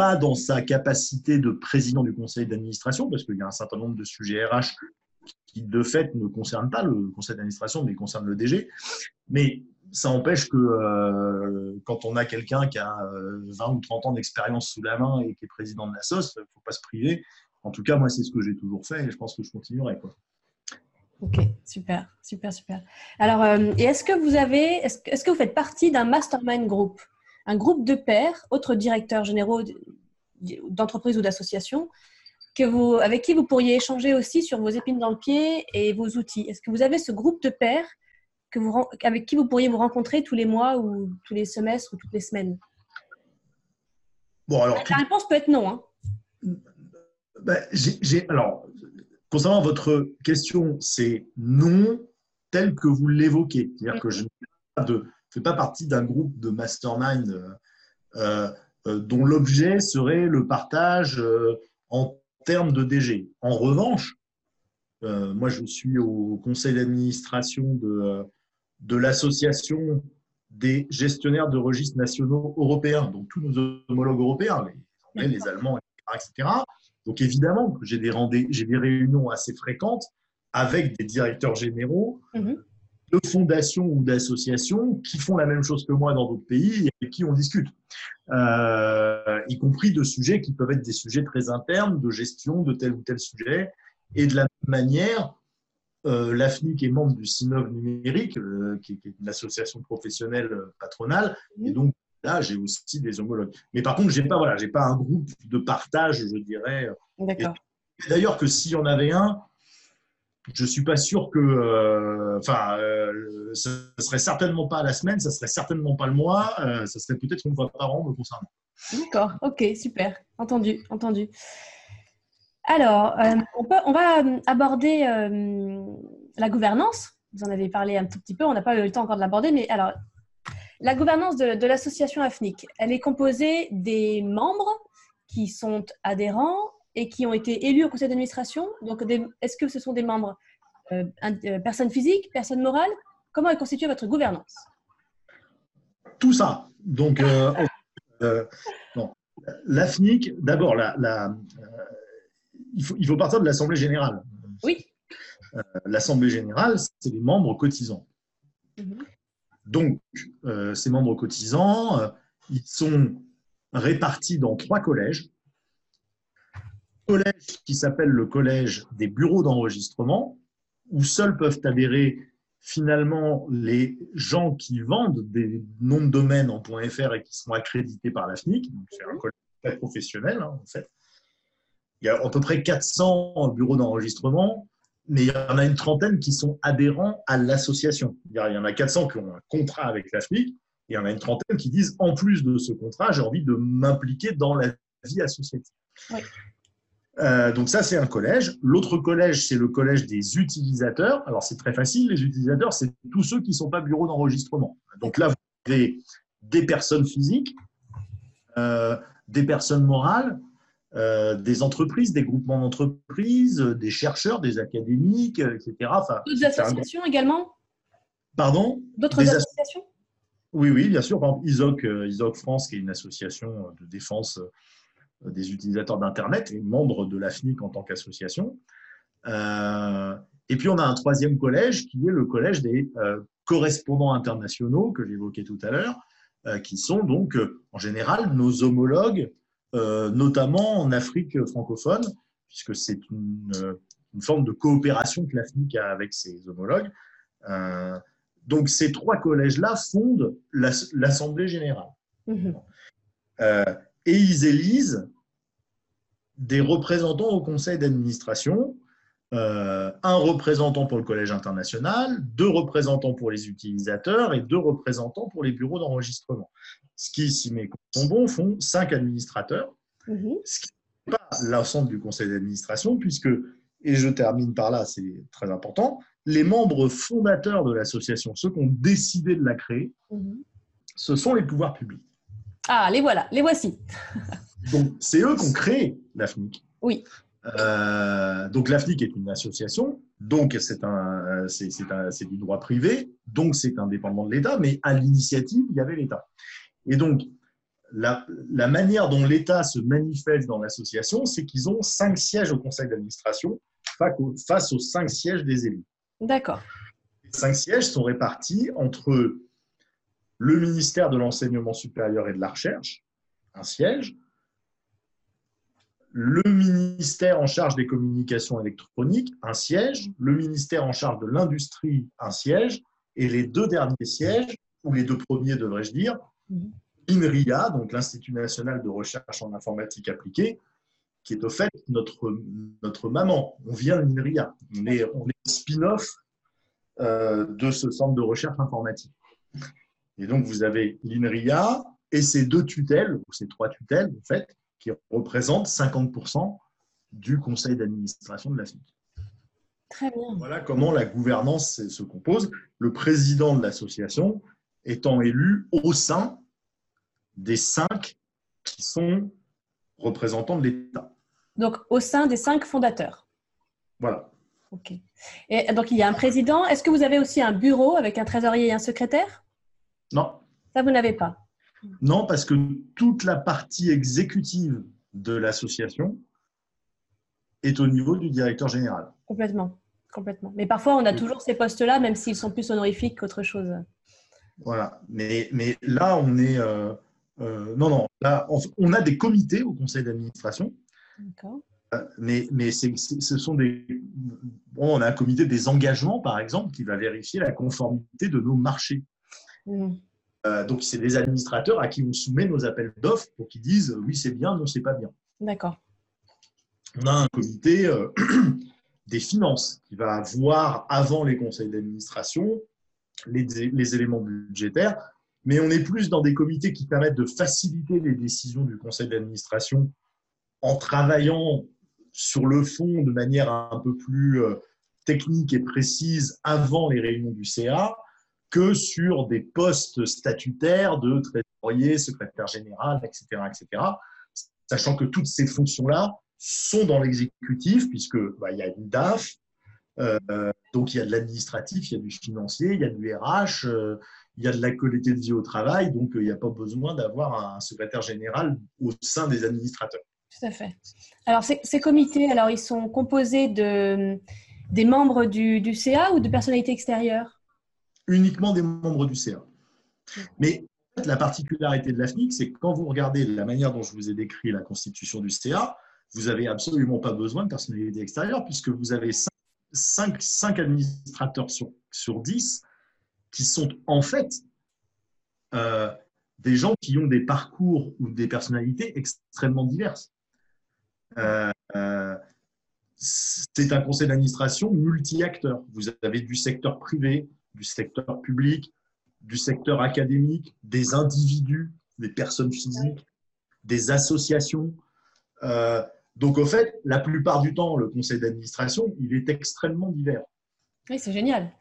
S2: pas dans sa capacité de président du conseil d'administration, parce qu'il y a un certain nombre de sujets RH qui, de fait, ne concernent pas le conseil d'administration, mais concernent le DG. Mais ça empêche que euh, quand on a quelqu'un qui a 20 euh, ou 30 ans d'expérience sous la main et qui est président de la SOS, il ne faut pas se priver. En tout cas, moi, c'est ce que j'ai toujours fait et je pense que je continuerai. Quoi.
S1: Ok, super, super, super. Alors, euh, est-ce que vous avez, est-ce que vous faites partie d'un mastermind group? Un groupe de pairs, autres directeurs généraux d'entreprises ou d'associations, avec qui vous pourriez échanger aussi sur vos épines dans le pied et vos outils. Est-ce que vous avez ce groupe de pairs que vous, avec qui vous pourriez vous rencontrer tous les mois ou tous les semestres ou toutes les semaines?
S2: Bon, alors,
S1: La réponse peut être non. Hein.
S2: Ben, alors, concernant votre question, c'est non tel que vous l'évoquez. C'est-à-dire que je n'ai pas de fait pas partie d'un groupe de mastermind euh, euh, euh, dont l'objet serait le partage en termes de DG. En revanche, moi, je suis au conseil d'administration de, de l'association des gestionnaires de registres nationaux européens, donc tous nos homologues européens, les les Allemands, etc. Donc évidemment, j'ai des, j'ai des réunions assez fréquentes avec des directeurs généraux mm-hmm de fondations ou d'associations qui font la même chose que moi dans d'autres pays et avec qui on discute, euh, y compris de sujets qui peuvent être des sujets très internes, de gestion de tel ou tel sujet. Et de la même manière, euh, l'AFNIC est membre du CINOV numérique, euh, qui, est une association professionnelle patronale, et donc là, j'ai aussi des homologues. Mais par contre, j'ai pas, voilà, pas un groupe de partage, je dirais.
S1: D'accord.
S2: D'ailleurs, que s'il y en avait un, je suis pas sûr que, euh, enfin, euh, ce serait certainement pas la semaine, ça serait certainement pas le mois, euh, ça serait peut-être une fois par an me concernant.
S1: D'accord, ok, super, entendu, entendu. Alors, on, peut, on, va aborder la gouvernance. Vous en avez parlé un tout petit peu, on n'a pas eu le temps encore de l'aborder, mais alors, la gouvernance de l'association AFNIC, elle est composée des membres qui sont adhérents et qui ont été élus au conseil d'administration. Donc, est-ce que ce sont des membres euh, euh, personnes physiques, personnes morales? Comment est constituée votre gouvernance?
S2: Tout ça. Donc, euh, l'AFNIC, d'abord, la, il, faut, il faut partir de l'Assemblée générale.
S1: Oui.
S2: L'Assemblée générale, c'est les membres cotisants. Mhm. Donc, ces membres cotisants, ils sont répartis dans trois collèges. Collège qui s'appelle le collège des bureaux d'enregistrement, où seuls peuvent adhérer finalement les gens qui vendent des noms de domaine en .fr et qui sont accrédités par la FNIC. C'est un collège très professionnel, hein, en fait. Il y a à peu près 400 bureaux d'enregistrement, mais il y en a une trentaine qui sont adhérents à l'association. Il y en a 400 qui ont un contrat avec la FNIC, et il y en a une trentaine qui disent, en plus de ce contrat, j'ai envie de m'impliquer dans la vie associative. Euh, donc ça, c'est un collège. L'autre collège, c'est le collège des utilisateurs. Alors c'est très facile, les utilisateurs, c'est tous ceux qui ne sont pas bureau d'enregistrement. Donc là, vous avez des personnes physiques, euh, des personnes morales, euh, des entreprises, des groupements d'entreprises, des chercheurs, des académiques, etc.
S1: D'autres associations également?
S2: Pardon?
S1: D'autres associations?
S2: Oui, oui, bien sûr. Par exemple, ISOC, ISOC France, qui est une association de défense des utilisateurs d'Internet et membre de l'AFNIC en tant qu'association. Euh, et puis, on a un troisième collège qui est le collège des correspondants internationaux que j'évoquais tout à l'heure, qui sont donc en général nos homologues, notamment en Afrique francophone, puisque c'est une, une, forme de coopération que l'AFNIC a avec ses homologues. Donc ces trois collèges-là fondent l'Assemblée générale. Mhm. Et ils élisent des représentants au conseil d'administration, euh, un représentant pour le collège international, deux représentants pour les utilisateurs et deux représentants pour les bureaux d'enregistrement. Ce qui, si mes comptes sont bons, font cinq administrateurs, mhm. ce qui n'est pas l'ensemble du conseil d'administration, puisque, et je termine par là, c'est très important, les membres fondateurs de l'association, ceux qui ont décidé de la créer, mhm. ce sont les pouvoirs publics.
S1: Ah, les voilà, les voici.
S2: donc, c'est eux qui ont créé l'AFNIC.
S1: Oui.
S2: Euh, donc, l'AFNIC est une association, donc c'est un, c'est, du droit privé, donc c'est indépendant de l'État, mais à l'initiative, il y avait l'État. Et donc, la, la manière dont l'État se manifeste dans l'association, c'est qu'ils ont cinq sièges au conseil d'administration face aux cinq sièges des élus.
S1: D'accord.
S2: Les cinq sièges sont répartis entre le ministère de l'Enseignement supérieur et de la Recherche, un siège, le ministère en charge des communications électroniques, un siège, le ministère en charge de l'industrie, un siège, et les deux derniers sièges, ou les deux premiers devrais-je dire. INRIA, donc l'Institut national de recherche en informatique appliquée, qui est au fait notre, notre maman. On vient d'INRIA. On est, on est spin-off euh, de ce centre de recherche informatique. Et donc, vous avez l'INRIA et ces deux tutelles, ou ces trois tutelles, en fait, qui représentent 50% du conseil d'administration de la FNIC.
S1: Très bien.
S2: Voilà comment la gouvernance se compose. Le président de l'association étant élu au sein des cinq qui sont représentants de l'État.
S1: Donc, au sein des cinq fondateurs.
S2: Voilà.
S1: OK. Et donc, il y a un président. Est-ce que vous avez aussi un bureau avec un trésorier et un secrétaire?
S2: Non.
S1: Ça, vous n'avez pas
S2: Non, parce que toute la partie exécutive de l'association est au niveau du directeur général.
S1: Complètement. Complètement. Mais parfois, on a toujours ces postes-là, même s'ils sont plus honorifiques qu'autre chose.
S2: Voilà. Mais, mais là, on est. Euh, euh, non, non. Là, on a des comités au conseil d'administration. D'accord. Euh, mais, mais ce sont des. Bon, on a un comité des engagements, par exemple, qui va vérifier la conformité de nos marchés. Mm. Euh, donc, c'est des administrateurs à qui on soumet nos appels d'offres pour qu'ils disent oui, c'est bien, non, c'est pas bien.
S1: D'accord.
S2: On a un comité euh, des finances qui va voir avant les conseils d'administration les, les, éléments budgétaires, mais on est plus dans des comités qui permettent de faciliter les décisions du conseil d'administration en travaillant sur le fond de manière un peu plus technique et précise avant les réunions du CA que sur des postes statutaires de trésorier, secrétaire général, etc., etc. Sachant que toutes ces fonctions-là sont dans l'exécutif, puisque bah, il y a une DAF, euh, donc il y a de l'administratif, il y a du financier, il y a du RH, euh, il y a de la qualité de vie au travail, donc euh, il n'y a pas besoin d'avoir un secrétaire général au sein des administrateurs.
S1: Tout à fait. Alors ces, comités, alors ils sont composés de des membres du, du CA ou de personnalités extérieures?
S2: Uniquement des membres du CA. Mais la particularité de l'AFNIC, c'est que quand vous regardez la manière dont je vous ai décrit la constitution du CA, vous n'avez absolument pas besoin de personnalité extérieure puisque vous avez 5, administrateurs sur, sur 10 qui sont en fait euh, des gens qui ont des parcours ou des personnalités extrêmement diverses. Euh, euh, c'est un conseil d'administration multi-acteurs. Vous avez du secteur privé, du secteur public, du secteur académique, des individus, des personnes physiques, des associations. Euh, donc, au fait, la plupart du temps, le conseil d'administration, il est extrêmement divers.
S1: Oui, c'est génial.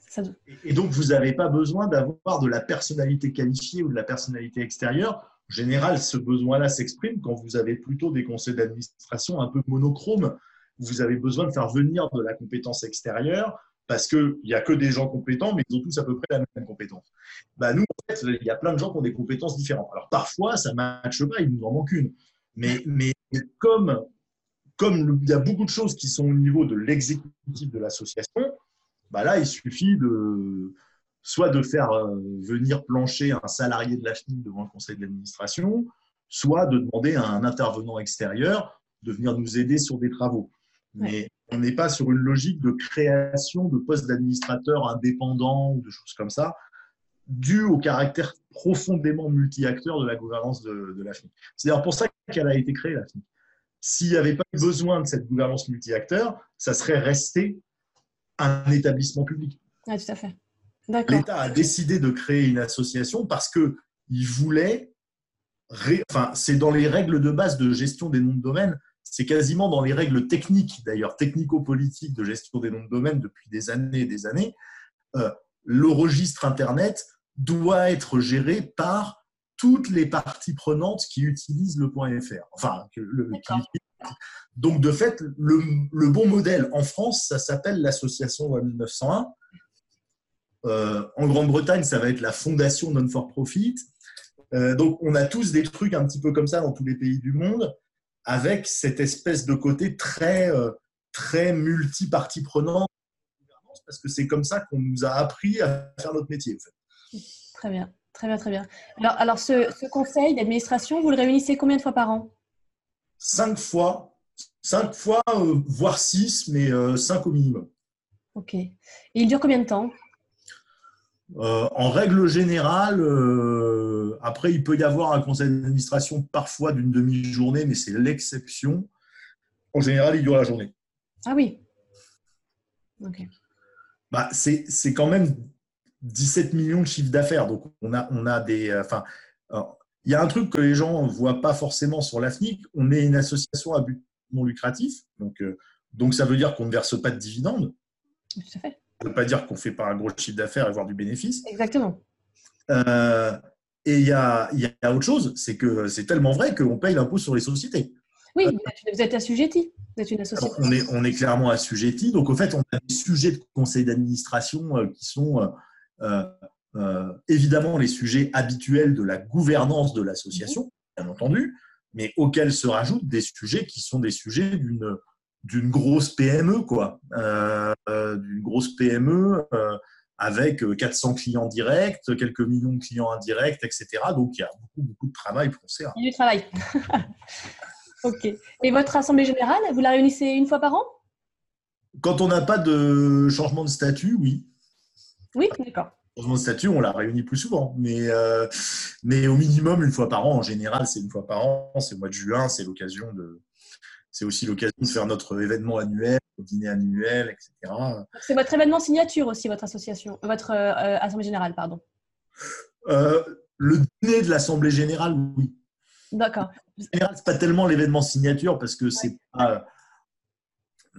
S2: Et donc, vous n'avez pas besoin d'avoir de la personnalité qualifiée ou de la personnalité extérieure. En général, ce besoin-là s'exprime quand vous avez plutôt des conseils d'administration un peu monochromes vous avez besoin de faire venir de la compétence extérieure parce qu'il n'y a que des gens compétents, mais ils ont tous à peu près la même compétence. Bah, nous, en fait, il y a plein de gens qui ont des compétences différentes. Alors parfois, ça ne matche pas, il nous en manque une. Mais, mais comme, comme il y a beaucoup de choses qui sont au niveau de l'exécutif de l'association, bah là, il suffit de soit de faire euh, venir plancher un salarié de la FNI devant le conseil d'administration, soit de demander à un intervenant extérieur de venir nous aider sur des travaux. Mais on n'est pas sur une logique de création de postes d'administrateurs indépendants ou de choses comme ça, dû au caractère profondément multi-acteur de la gouvernance de, de l'AFNIC. C'est d'ailleurs pour ça qu'elle a été créée, l'AFNIC. S'il n'y avait pas eu besoin de cette gouvernance multi-acteur, ça serait resté un établissement public.
S1: Oui, tout à fait.
S2: L'État a décidé de créer une association parce qu'il voulait, enfin, c'est dans les règles de base de gestion des noms de domaine, c'est quasiment dans les règles techniques, d'ailleurs technico-politiques de gestion des noms de domaine depuis des années et des années, euh, le registre Internet doit être géré par toutes les parties prenantes qui utilisent le .fr. Enfin, donc de fait, le, bon modèle en France, ça s'appelle l'association 1901. Euh, en Grande-Bretagne, ça va être la fondation non-for-profit. Euh, donc on a tous des trucs un petit peu comme ça dans tous les pays du monde avec cette espèce de côté très, euh, très multi-partie prenante, parce que c'est comme ça qu'on nous a appris à faire notre métier.
S1: Très bien, très bien, très bien. Alors, alors ce, conseil d'administration, vous le réunissez combien de fois par an?
S2: Cinq fois, cinq fois, euh, voire six, mais euh, cinq au minimum.
S1: Ok. Et il dure combien de temps?
S2: Euh, en règle générale, euh, après, il peut y avoir un conseil d'administration parfois d'une demi-journée, mais c'est l'exception. En général, il dure la journée.
S1: Ah oui.
S2: Bah, c'est quand même 17 millions de chiffres d'affaires. Donc, on a, on a des. Euh, enfin, il y a un truc que les gens ne voient pas forcément sur l'AFNIC. On est une association à but non lucratif. Donc, donc ça veut dire qu'on ne verse pas de dividendes.
S1: Tout à fait.
S2: Ne veut pas dire qu'on ne fait pas un gros chiffre d'affaires et voir du bénéfice.
S1: Exactement.
S2: Euh, et il y a, y a, autre chose, c'est que c'est tellement vrai qu'on paye l'impôt sur les sociétés.
S1: Oui, vous êtes assujetti. Vous êtes une association.
S2: on, est, on est clairement assujetti. Donc, au fait, on a des sujets de conseil d'administration euh, qui sont euh, évidemment les sujets habituels de la gouvernance de l'association, bien entendu, mais auxquels se rajoutent des sujets qui sont des sujets d'une d'une grosse PME, quoi, euh, d'une grosse PME euh, avec 400 clients directs, quelques millions de clients indirects, etc. Donc il y a beaucoup, beaucoup de travail pour ça.
S1: Il y a du travail. ok. Et votre assemblée générale, vous la réunissez une fois par an?
S2: Quand on n'a pas de changement de statut, oui.
S1: Oui, d'accord.
S2: Changement de statut, on la réunit plus souvent, mais, euh, mais au minimum une fois par an. En général, c'est une fois par an. C'est le mois de juin, c'est l'occasion de, c'est aussi l'occasion de faire notre événement annuel, dîner annuel, etc.
S1: C'est votre événement signature aussi, votre association, votre euh, assemblée générale, pardon.
S2: Euh, le dîner de l'assemblée générale, oui.
S1: D'accord.
S2: Général, c'est pas tellement l'événement signature parce que c'est pas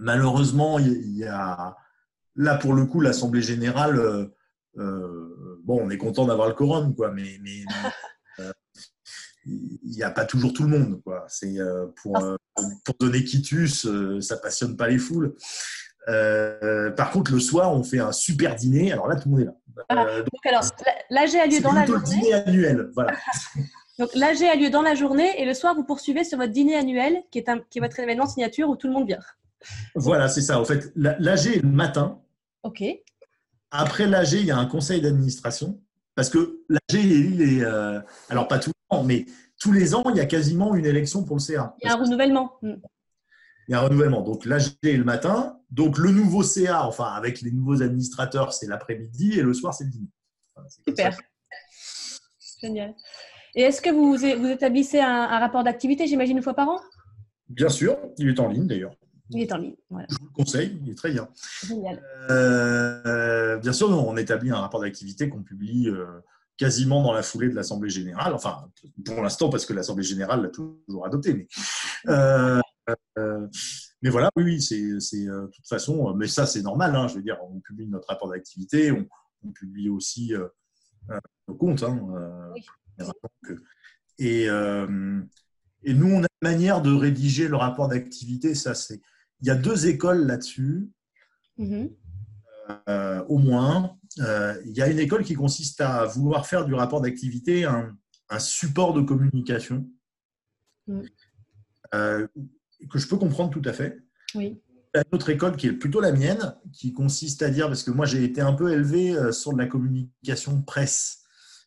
S2: malheureusement, il y a là pour le coup l'Assemblée générale. Euh, bon, on est content d'avoir le quorum, quoi, mais, mais il n'y a pas toujours tout le monde. Quoi. C'est, pour, pour donner quitus, ça passionne pas les foules. par contre, le soir, on fait un super dîner. Alors là, tout le monde est là.
S1: Ah, donc, alors, l'AG a lieu dans la journée.
S2: dîner annuel, voilà.
S1: donc l'AG a lieu dans la journée et le soir, vous poursuivez sur votre dîner annuel, qui est, un, qui est votre événement signature où tout le monde vient.
S2: Voilà, c'est ça. En fait, l'AG est le matin.
S1: OK.
S2: Après l'AG, il y a un conseil d'administration. Parce que l'AG, est. Euh, alors, pas tout le temps, mais tous les ans, il y a quasiment une élection pour le CA.
S1: Il y a un renouvellement. Hmm.
S2: Il y a un renouvellement. Donc, l'AG est le matin. Donc, le nouveau CA, enfin, avec les nouveaux administrateurs, c'est l'après-midi et le soir, c'est le dîner.
S1: Super. Génial. Et est-ce que vous, vous établissez un, rapport d'activité, j'imagine, une fois par an?
S2: Bien sûr. Il est en ligne, d'ailleurs.
S1: Il est en ligne.
S2: Je vous le conseille, il est très bien. Génial. Euh, bien sûr, on établit un rapport d'activité qu'on publie euh, quasiment dans la foulée de l'Assemblée générale. Enfin, pour l'instant, parce que l'Assemblée générale l'a toujours adopté. Mais, euh, mais voilà, oui, c'est de toute façon, mais ça, c'est normal. Hein, je veux dire, on publie notre rapport d'activité, on, publie aussi nos comptes. Hein, et, et nous, on a une manière de rédiger le rapport d'activité, ça, c'est il y a deux écoles là-dessus, mhm. euh, au moins. Euh, il y a une école qui consiste à vouloir faire du rapport d'activité un, support de communication, mhm. euh, que je peux comprendre tout à fait.
S1: Oui.
S2: Il y a une autre école qui est plutôt la mienne, qui consiste à dire, parce que moi j'ai été un peu élevé sur de la communication presse.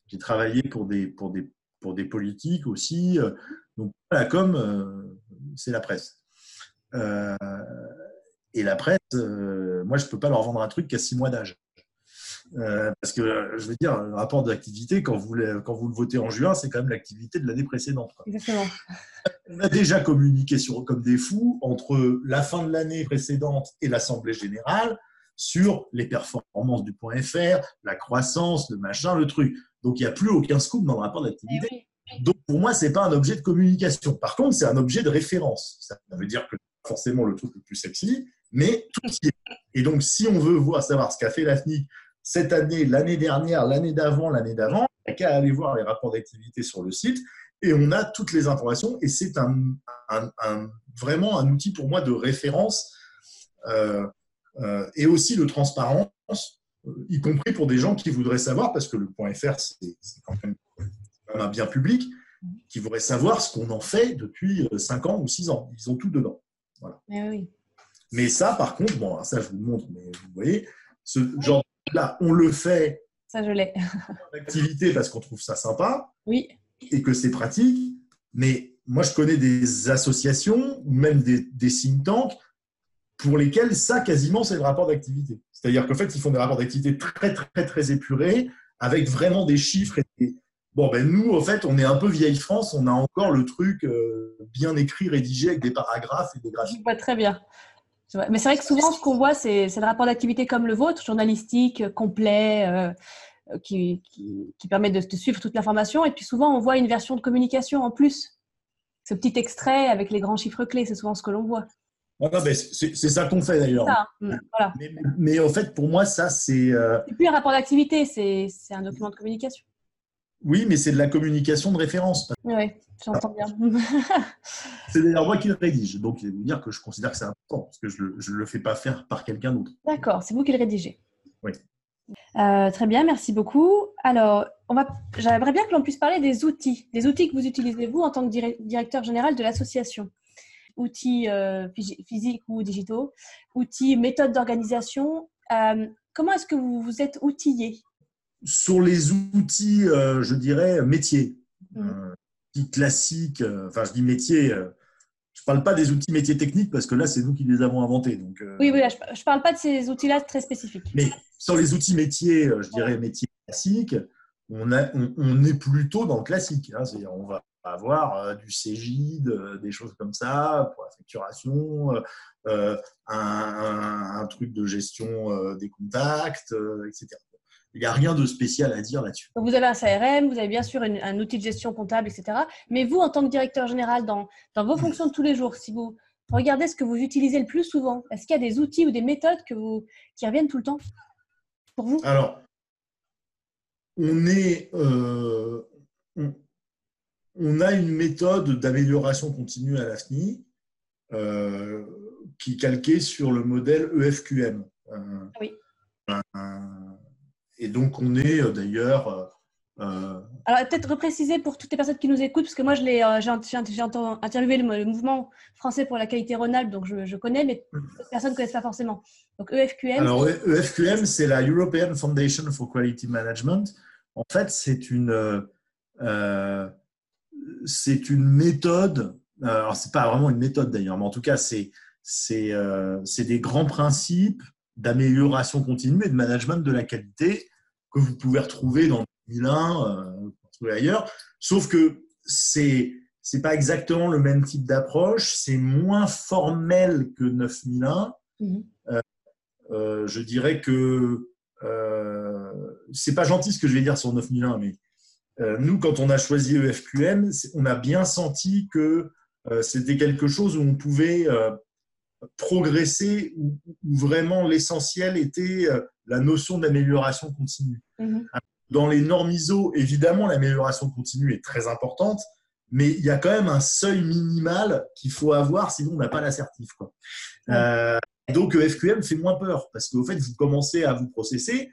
S2: J'ai travaillé pour des, pour, des, pour des politiques aussi. Donc la com, c'est la presse. Euh, et la presse, euh, moi, je ne peux pas leur vendre un truc qui a six mois d'âge. Euh, parce que, je veux dire, le rapport d'activité, quand vous, quand vous le votez en juin, c'est quand même l'activité de l'année précédente.
S1: Exactement.
S2: On a déjà communiqué sur, comme des fous entre la fin de l'année précédente et l'Assemblée générale sur les performances du point .fr, la croissance, le machin, le truc. Donc, il n'y a plus aucun scoop dans le rapport d'activité. Eh Donc, pour moi, ce n'est pas un objet de communication. Par contre, c'est un objet de référence. Ça veut dire que forcément le truc le plus sexy, mais tout y est. Et donc, si on veut voir, savoir ce qu'a fait l'AFNIC cette année, l'année dernière, l'année d'avant, l'année d'avant, il n'y a qu'à aller voir les rapports d'activité sur le site et on a toutes les informations et c'est un, vraiment un outil pour moi de référence euh, euh, et aussi de transparence, euh, y compris pour des gens qui voudraient savoir, parce que le point .fr, c'est quand même un bien public, qui voudraient savoir ce qu'on en fait depuis 5 ans ou 6 ans. Ils ont tout dedans.
S1: Eh
S2: mais, ça, par contre, bon, ça je vous montre, mais vous voyez, ce genre là, on le fait.
S1: Ça, je l'ai.
S2: activité parce qu'on trouve ça sympa.
S1: Oui.
S2: Et que c'est pratique. Mais moi, je connais des associations même des, des think tanks pour lesquels ça, quasiment, c'est le rapport d'activité. C'est-à-dire qu'en fait, ils font des rapports d'activité très, très, très épurés, avec vraiment des chiffres et Bon, ben nous, en fait, on est un peu vieille France, on a encore le truc euh, bien écrit, rédigé avec des paragraphes et des graphiques.
S1: Je vois très bien. Mais c'est vrai que souvent, ce qu'on voit, c'est le rapport d'activité comme le vôtre, journalistique, complet, euh, qui, qui, permet de, suivre toute l'information. Et puis souvent, on voit une version de communication en plus. Ce petit extrait avec les grands chiffres clés, c'est souvent ce que l'on voit.
S2: c'est ça qu'on fait d'ailleurs.
S1: Mm,
S2: mais, en fait, pour moi, ça, c'est. Euh...
S1: C'est plus un rapport d'activité, c'est un document de communication.
S2: Oui, mais c'est de la communication de référence.
S1: Oui, j'entends bien.
S2: c'est d'ailleurs moi qui le rédige, donc il vous dire que je considère que c'est important, parce que je ne le, fais pas faire par quelqu'un d'autre.
S1: D'accord, c'est vous qui le rédigez.
S2: Oui.
S1: Euh, très bien, merci beaucoup. Alors, j'aimerais bien que l'on puisse parler des outils, des outils que vous utilisez vous en tant que directeur général de l'association. Outils euh, physiques ou digitaux, outils, méthodes d'organisation. Euh, comment est-ce que vous vous êtes outillé
S2: sur les outils, euh, je dirais, métiers, mmh. euh, classiques, euh, enfin je dis métiers, je ne parle pas des outils métiers techniques parce que là, c'est nous qui les avons inventés. Donc,
S1: oui, oui, je ne parle pas de ces outils-là très spécifiques.
S2: Mais sur les outils métiers, je dirais métiers classiques, on, a, on, est plutôt dans le classique. Hein, c'est-à-dire, on va avoir du CGID, des choses comme ça, pour la facturation, un, un, truc de gestion des contacts, etc. Il n'y a rien de spécial à dire là-dessus.
S1: Vous avez un CRM, vous avez bien sûr un outil de gestion comptable, etc. Mais vous, en tant que directeur général, dans, dans vos fonctions de tous les jours, si vous, regardez ce que vous utilisez le plus souvent. Est-ce qu'il y a des outils ou des méthodes que vous, qui reviennent tout le temps pour vous?
S2: Alors, on est, euh, on, a une méthode d'amélioration continue à l'AFNI euh, qui est calquée sur le modèle EFQM.
S1: Euh, oui.
S2: Et donc, on est d'ailleurs
S1: euh, Alors, peut-être repréciser pour toutes les personnes qui nous écoutent, parce que moi, euh, j'ai interviewé le, mouvement français pour la qualité Rhône-Alpes, donc je, connais, mais personne ne connaissent pas forcément. Donc, EFQM.
S2: Alors, EFQM, c'est la European Foundation for Quality Management. En fait, c'est une, euh, c'est une méthode. Alors, c'est pas vraiment une méthode d'ailleurs, mais en tout cas, c'est c'est des grands principes d'amélioration continue et de management de la qualité que vous pouvez retrouver dans 2001, euh, ailleurs. Sauf que c'est c'est pas exactement le même type d'approche, c'est moins formel que 9001. Mhm. Euh, euh, je dirais que euh, c'est pas gentil ce que je vais dire sur 9001, mais euh, nous, quand on a choisi EFQM, on a bien senti que c'était quelque chose où on pouvait progresser, où, vraiment l'essentiel était la notion d'amélioration continue. Mhm. Dans les normes ISO, évidemment, l'amélioration continue est très importante, mais il y a quand même un seuil minimal qu'il faut avoir, sinon on n'a pas l'assertif. Euh, donc FQM fait moins peur, parce qu'au fait, vous commencez à vous processer,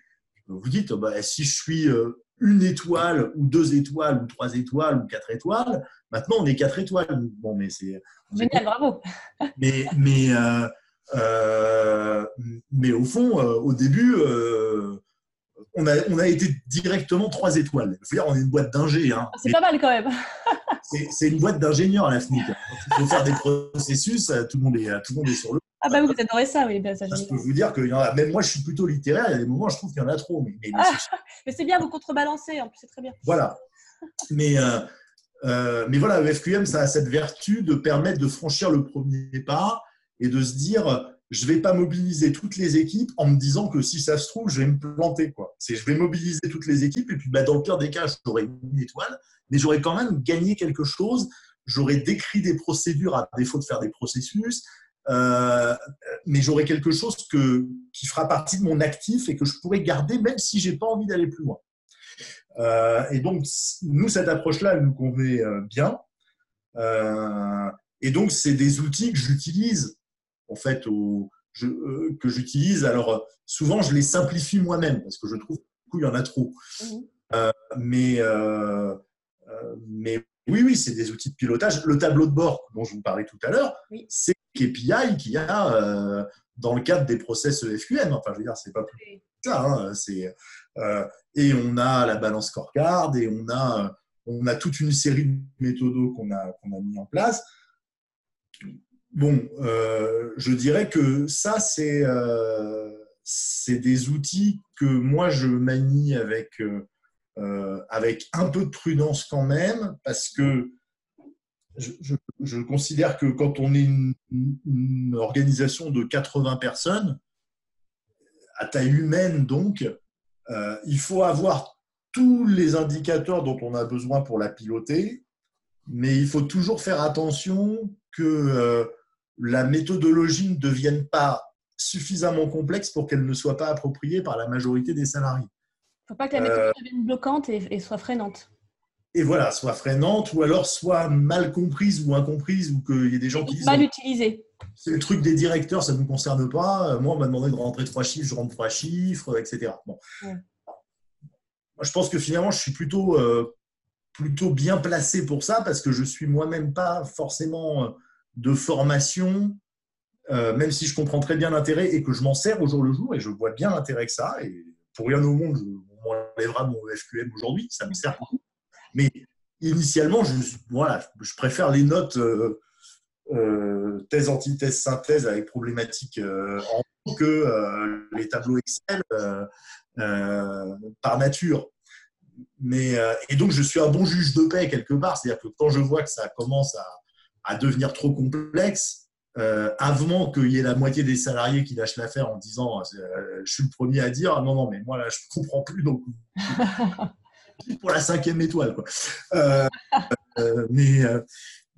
S2: vous dites, bah, si je suis euh, une étoile, ou deux étoiles, ou trois étoiles, ou quatre étoiles, maintenant on est quatre étoiles. Bon, mais c'est.
S1: Génial, bravo.
S2: mais, mais, euh, mais au fond, au début, on a, on a été directement trois étoiles. Il faut dire, on est une boîte d'ingé. Hein.
S1: Ah, c'est pas mal quand même.
S2: c'est une boîte d'ingénieurs à la FNIC. Il faut faire des processus, euh, tout le monde est, euh, tout le monde est sur le.
S1: Ah bah vous adorez ça, oui. Ben, ça,
S2: je peux vous dire que y en a, même moi je suis plutôt littéraire, il y a des moments je trouve qu'il y en a trop. Mais,
S1: mais, c'est bien, vous contrebalancez, en plus c'est très bien.
S2: Voilà. Mais, euh, mais voilà, le FQM, ça a cette vertu de permettre de franchir le premier pas et de se dire je ne vais pas mobiliser toutes les équipes en me disant que si ça se trouve, je vais me planter. Quoi. C'est, je vais mobiliser toutes les équipes et puis bah, dans le pire des cas, j'aurai une étoile, mais j'aurai quand même gagné quelque chose. J'aurai décrit des procédures à défaut de faire des processus, euh, mais j'aurai quelque chose que, qui fera partie de mon actif et que je pourrai garder même si j'ai pas envie d'aller plus loin. Euh, et donc, nous, cette approche-là, elle nous convenait euh, bien. et donc, c'est des outils que j'utilise en fait, euh, que j'utilise. Alors, souvent, je les simplifie moi-même parce que je trouve qu'il y en a trop. Euh, mais, mais oui, oui, c'est des outils de pilotage. Le tableau de bord dont je vous parlais tout à l'heure, c'est KPI qu'il y a dans le cadre des process EFQM. Enfin, je veux dire, c'est pas plus ça. Hein, c'est, et on a la balance scorecard et on a, on a toute une série de méthodos qu'on a, qu'on a mis en place. Bon, euh, je dirais que ça, euh, c'est des outils que moi, je manie avec, euh, avec un peu de prudence quand même, parce que je, considère que quand on est une, organisation de 80 personnes, à taille humaine donc, il faut avoir tous les indicateurs dont on a besoin pour la piloter, mais il faut toujours faire attention que la méthodologie ne devienne pas suffisamment complexe pour qu'elle ne soit pas appropriée par la majorité des salariés.
S1: Faut pas que la méthode euh, devienne bloquante et, soit freinante.
S2: Et voilà, soit freinante ou alors soit mal comprise ou incomprise ou qu'il y ait des gens qui disent
S1: mal utilisée.
S2: C'est le truc des directeurs, ça ne nous concerne pas. Moi, on m'a demandé de rentrer trois chiffres, je rentre trois chiffres, etc. Bon. Moi, je pense que finalement, je suis plutôt, euh, plutôt bien placé pour ça parce que je suis moi-même pas forcément euh, de formation, euh, même si je comprends très bien l'intérêt et que je m'en sers au jour le jour et je vois bien l'intérêt que ça. Et pour rien au monde, on m'enlèvera mon FQM aujourd'hui, ça me sert beaucoup. Mais initialement, je, voilà, je préfère les notes euh, euh, thèse, antithèse, synthèse avec problématique en que les tableaux Excel par nature. Mais, et donc, je suis un bon juge de paix quelque part. C'est-à-dire que quand je vois que ça commence à devenir trop complexe, euh, avant qu'il y ait la moitié des salariés qui lâchent l'affaire en disant euh, je suis le premier à dire ah non non mais moi là je ne comprends plus donc pour la cinquième étoile quoi. Euh, mais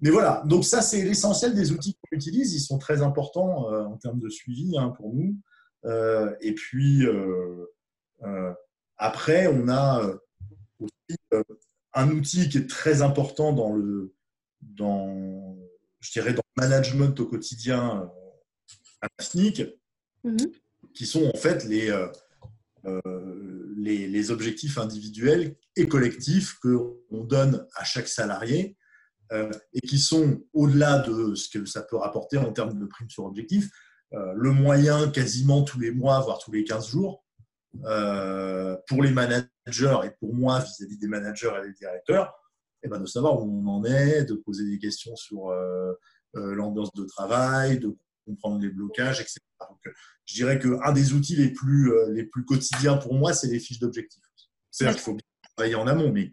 S2: mais voilà, donc ça, c'est l'essentiel des outils qu'on utilise. Ils sont très importants euh, en termes de suivi hein, pour nous. Euh, et puis, après, on a aussi un outil qui est très important dans le, dans, je dirais, dans le management au quotidien à la SNIC, mhm. qui sont en fait les, les, les, objectifs individuels et collectifs qu'on donne à chaque salarié euh, et qui sont au-delà de ce que ça peut rapporter en termes de primes sur objectif, euh, le moyen quasiment tous les mois, voire tous les 15 jours, euh, pour les managers et pour moi vis-à-vis des managers et des directeurs, eh ben de savoir où on en est, de poser des questions sur l'ambiance de travail, de comprendre les blocages, etc. Donc, je dirais qu'un des outils les plus, les plus quotidiens pour moi, c'est les fiches d'objectifs. Certes, il faut bien travailler en amont, mais,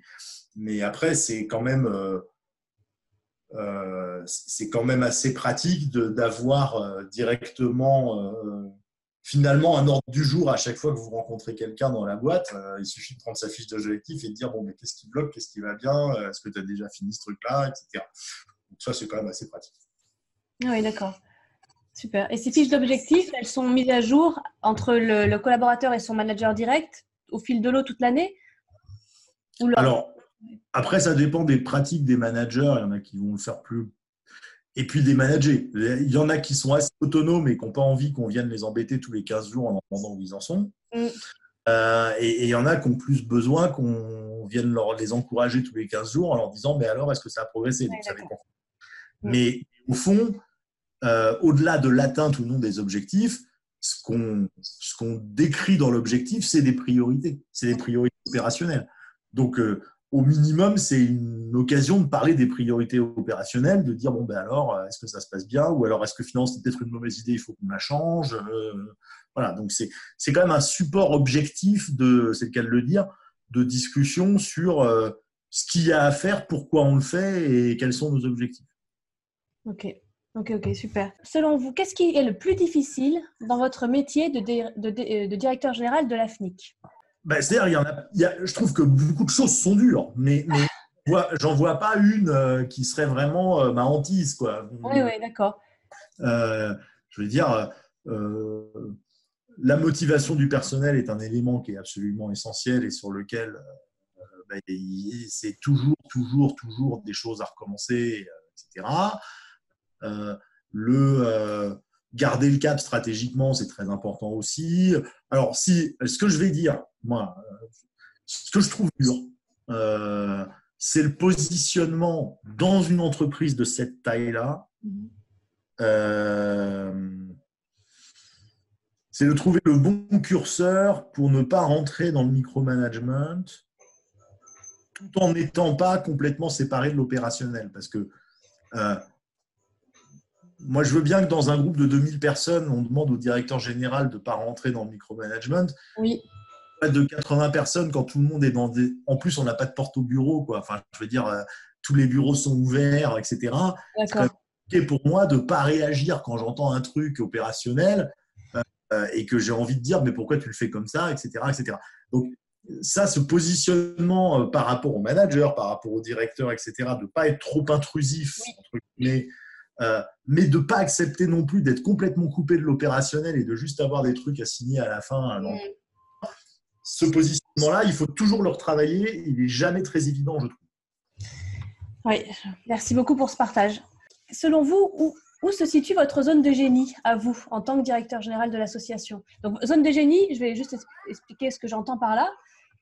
S2: mais après, c'est quand même euh, c'est quand même assez pratique d'avoir euh, directement euh, finalement un ordre du jour à chaque fois que vous rencontrez quelqu'un dans la boîte. il suffit de prendre sa fiche d'objectif et de dire bon mais qu'est-ce qui bloque, qu'est-ce qui va bien, est-ce que tu as déjà fini ce truc-là, etc. Donc ça c'est quand même assez pratique.
S1: Oui d'accord. Super. Et ces fiches d'objectifs, elles sont mises à jour entre le, collaborateur et son manager direct au fil de l'eau toute l'année?
S2: Alors, après, ça dépend des pratiques des managers. Il y en a qui vont le faire plus. Et puis des managers. Il y en a qui sont assez autonomes et qui n'ont pas envie qu'on vienne les embêter tous les 15 jours en leur demandant où ils en sont. Mm. Euh, et, il y en a qui ont plus besoin qu'on vienne leur, les encourager tous les 15 jours en leur disant Mais alors, est-ce que ça a progressé? Donc, ça mm. Mais au fond, euh, au-delà de l'atteinte ou non des objectifs, ce qu'on qu'on décrit dans l'objectif, c'est des priorités. C'est des priorités opérationnelles. Donc, euh, au minimum, c'est une occasion de parler des priorités opérationnelles, de dire bon ben alors, euh, est-ce que ça se passe bien, ou alors est-ce que finalement c'est peut-être une mauvaise idée, il faut qu'on la change? Euh, voilà, donc c'est c'est quand même un support objectif de, c'est le cas de le dire, de discussion sur euh, ce qu'il y a à faire, pourquoi on le fait et quels sont nos objectifs.
S1: Ok. Ok, ok, super. Selon vous, qu'est-ce qui est le plus difficile dans votre métier de, de, de directeur général de la FNIC
S2: bah, C'est-à-dire, il y a, je trouve que beaucoup de choses sont dures, mais, mais j'en vois pas une euh, qui serait vraiment euh, ma hantise. Quoi.
S1: Oui, oui, d'accord.
S2: Euh, je veux dire, la motivation du personnel est un élément qui est absolument essentiel et sur lequel bah, c'est toujours, toujours, toujours des choses à recommencer, etc. le garder le cap stratégiquement, c'est très important aussi. Alors, si ce que je vais dire, moi, ce que je trouve dur, euh, c'est le positionnement dans une entreprise de cette taille-là. Euh, c'est de trouver le bon curseur pour ne pas rentrer dans le micromanagement tout en n'étant pas complètement séparé de l'opérationnel. Parce que euh, moi, je veux bien que dans un groupe de 2000 personnes, on demande au directeur général de ne pas rentrer dans le micromanagement.
S1: Oui.
S2: De 80 personnes, quand tout le monde est dans des. En plus, on n'a pas de porte au bureau, quoi. Enfin, je veux dire, euh, tous les bureaux sont ouverts, etc. C'est pour moi de ne pas réagir quand j'entends un truc opérationnel euh, et que j'ai envie de dire, mais pourquoi tu le fais comme ça, etc. etc. Donc, ça, ce positionnement euh, par rapport au manager, par rapport au directeur, etc., de ne pas être trop intrusif, mais euh, mais de ne pas accepter non plus d'être complètement coupé de l'opérationnel et de juste avoir des trucs à signer à la fin. Mm. Ce positionnement-là, il faut toujours le retravailler. Il n'est jamais très évident, je trouve.
S1: Oui, merci beaucoup pour ce partage. Selon vous, où, où, se situe votre zone de génie à vous en tant que directeur général de l'association? Donc, zone de génie, je vais juste expliquer ce que j'entends par là.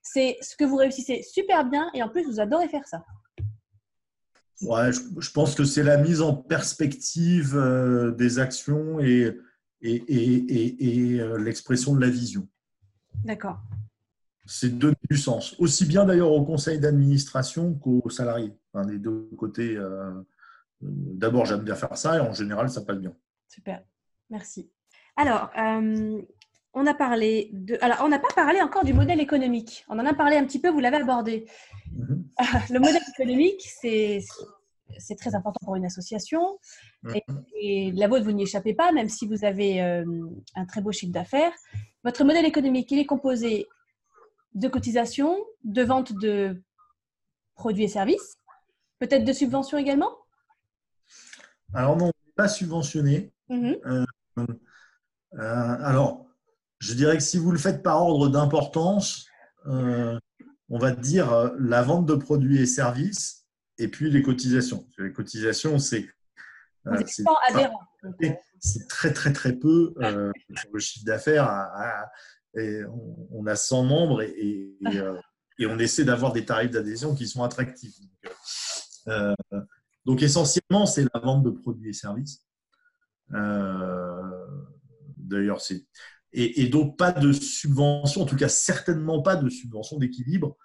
S1: C'est ce que vous réussissez super bien et en plus, vous adorez faire ça.
S2: Ouais, je, pense que c'est la mise en perspective euh, des actions et, et, euh, l'expression de la vision.
S1: D'accord.
S2: C'est donner du sens. Aussi bien d'ailleurs au conseil d'administration qu'aux salariés. Enfin, des deux côtés. Euh, d'abord, j'aime bien faire ça et en général, ça passe bien.
S1: Super. Merci. Alors, on a parlé de. Alors, on n'a pas parlé encore du modèle économique. On en a parlé un petit peu, vous l'avez abordé. Mhm. Le modèle économique, c'est c'est très important pour une association. Mhm. Et, la vôtre, vous n'y échappez pas, même si vous avez euh, un très beau chiffre d'affaires. Votre modèle économique, il est composé de cotisations, de vente de produits et services, peut-être de subventions également?
S2: Alors non, on n'est pas subventionné.
S1: Mhm.
S2: Euh, alors, je dirais que si vous le faites par ordre d'importance, euh, on va dire euh, la vente de produits et services et puis les cotisations. Les cotisations, c'est
S1: euh.
S2: C'est très très très peu sur le chiffre d'affaires. on, a 100 membres et, et, on essaie d'avoir des tarifs d'adhésion qui sont attractifs. Donc, essentiellement, c'est la vente de produits et services. D'ailleurs, c'est et, donc pas de subvention, en tout cas certainement pas de subvention d'équilibre.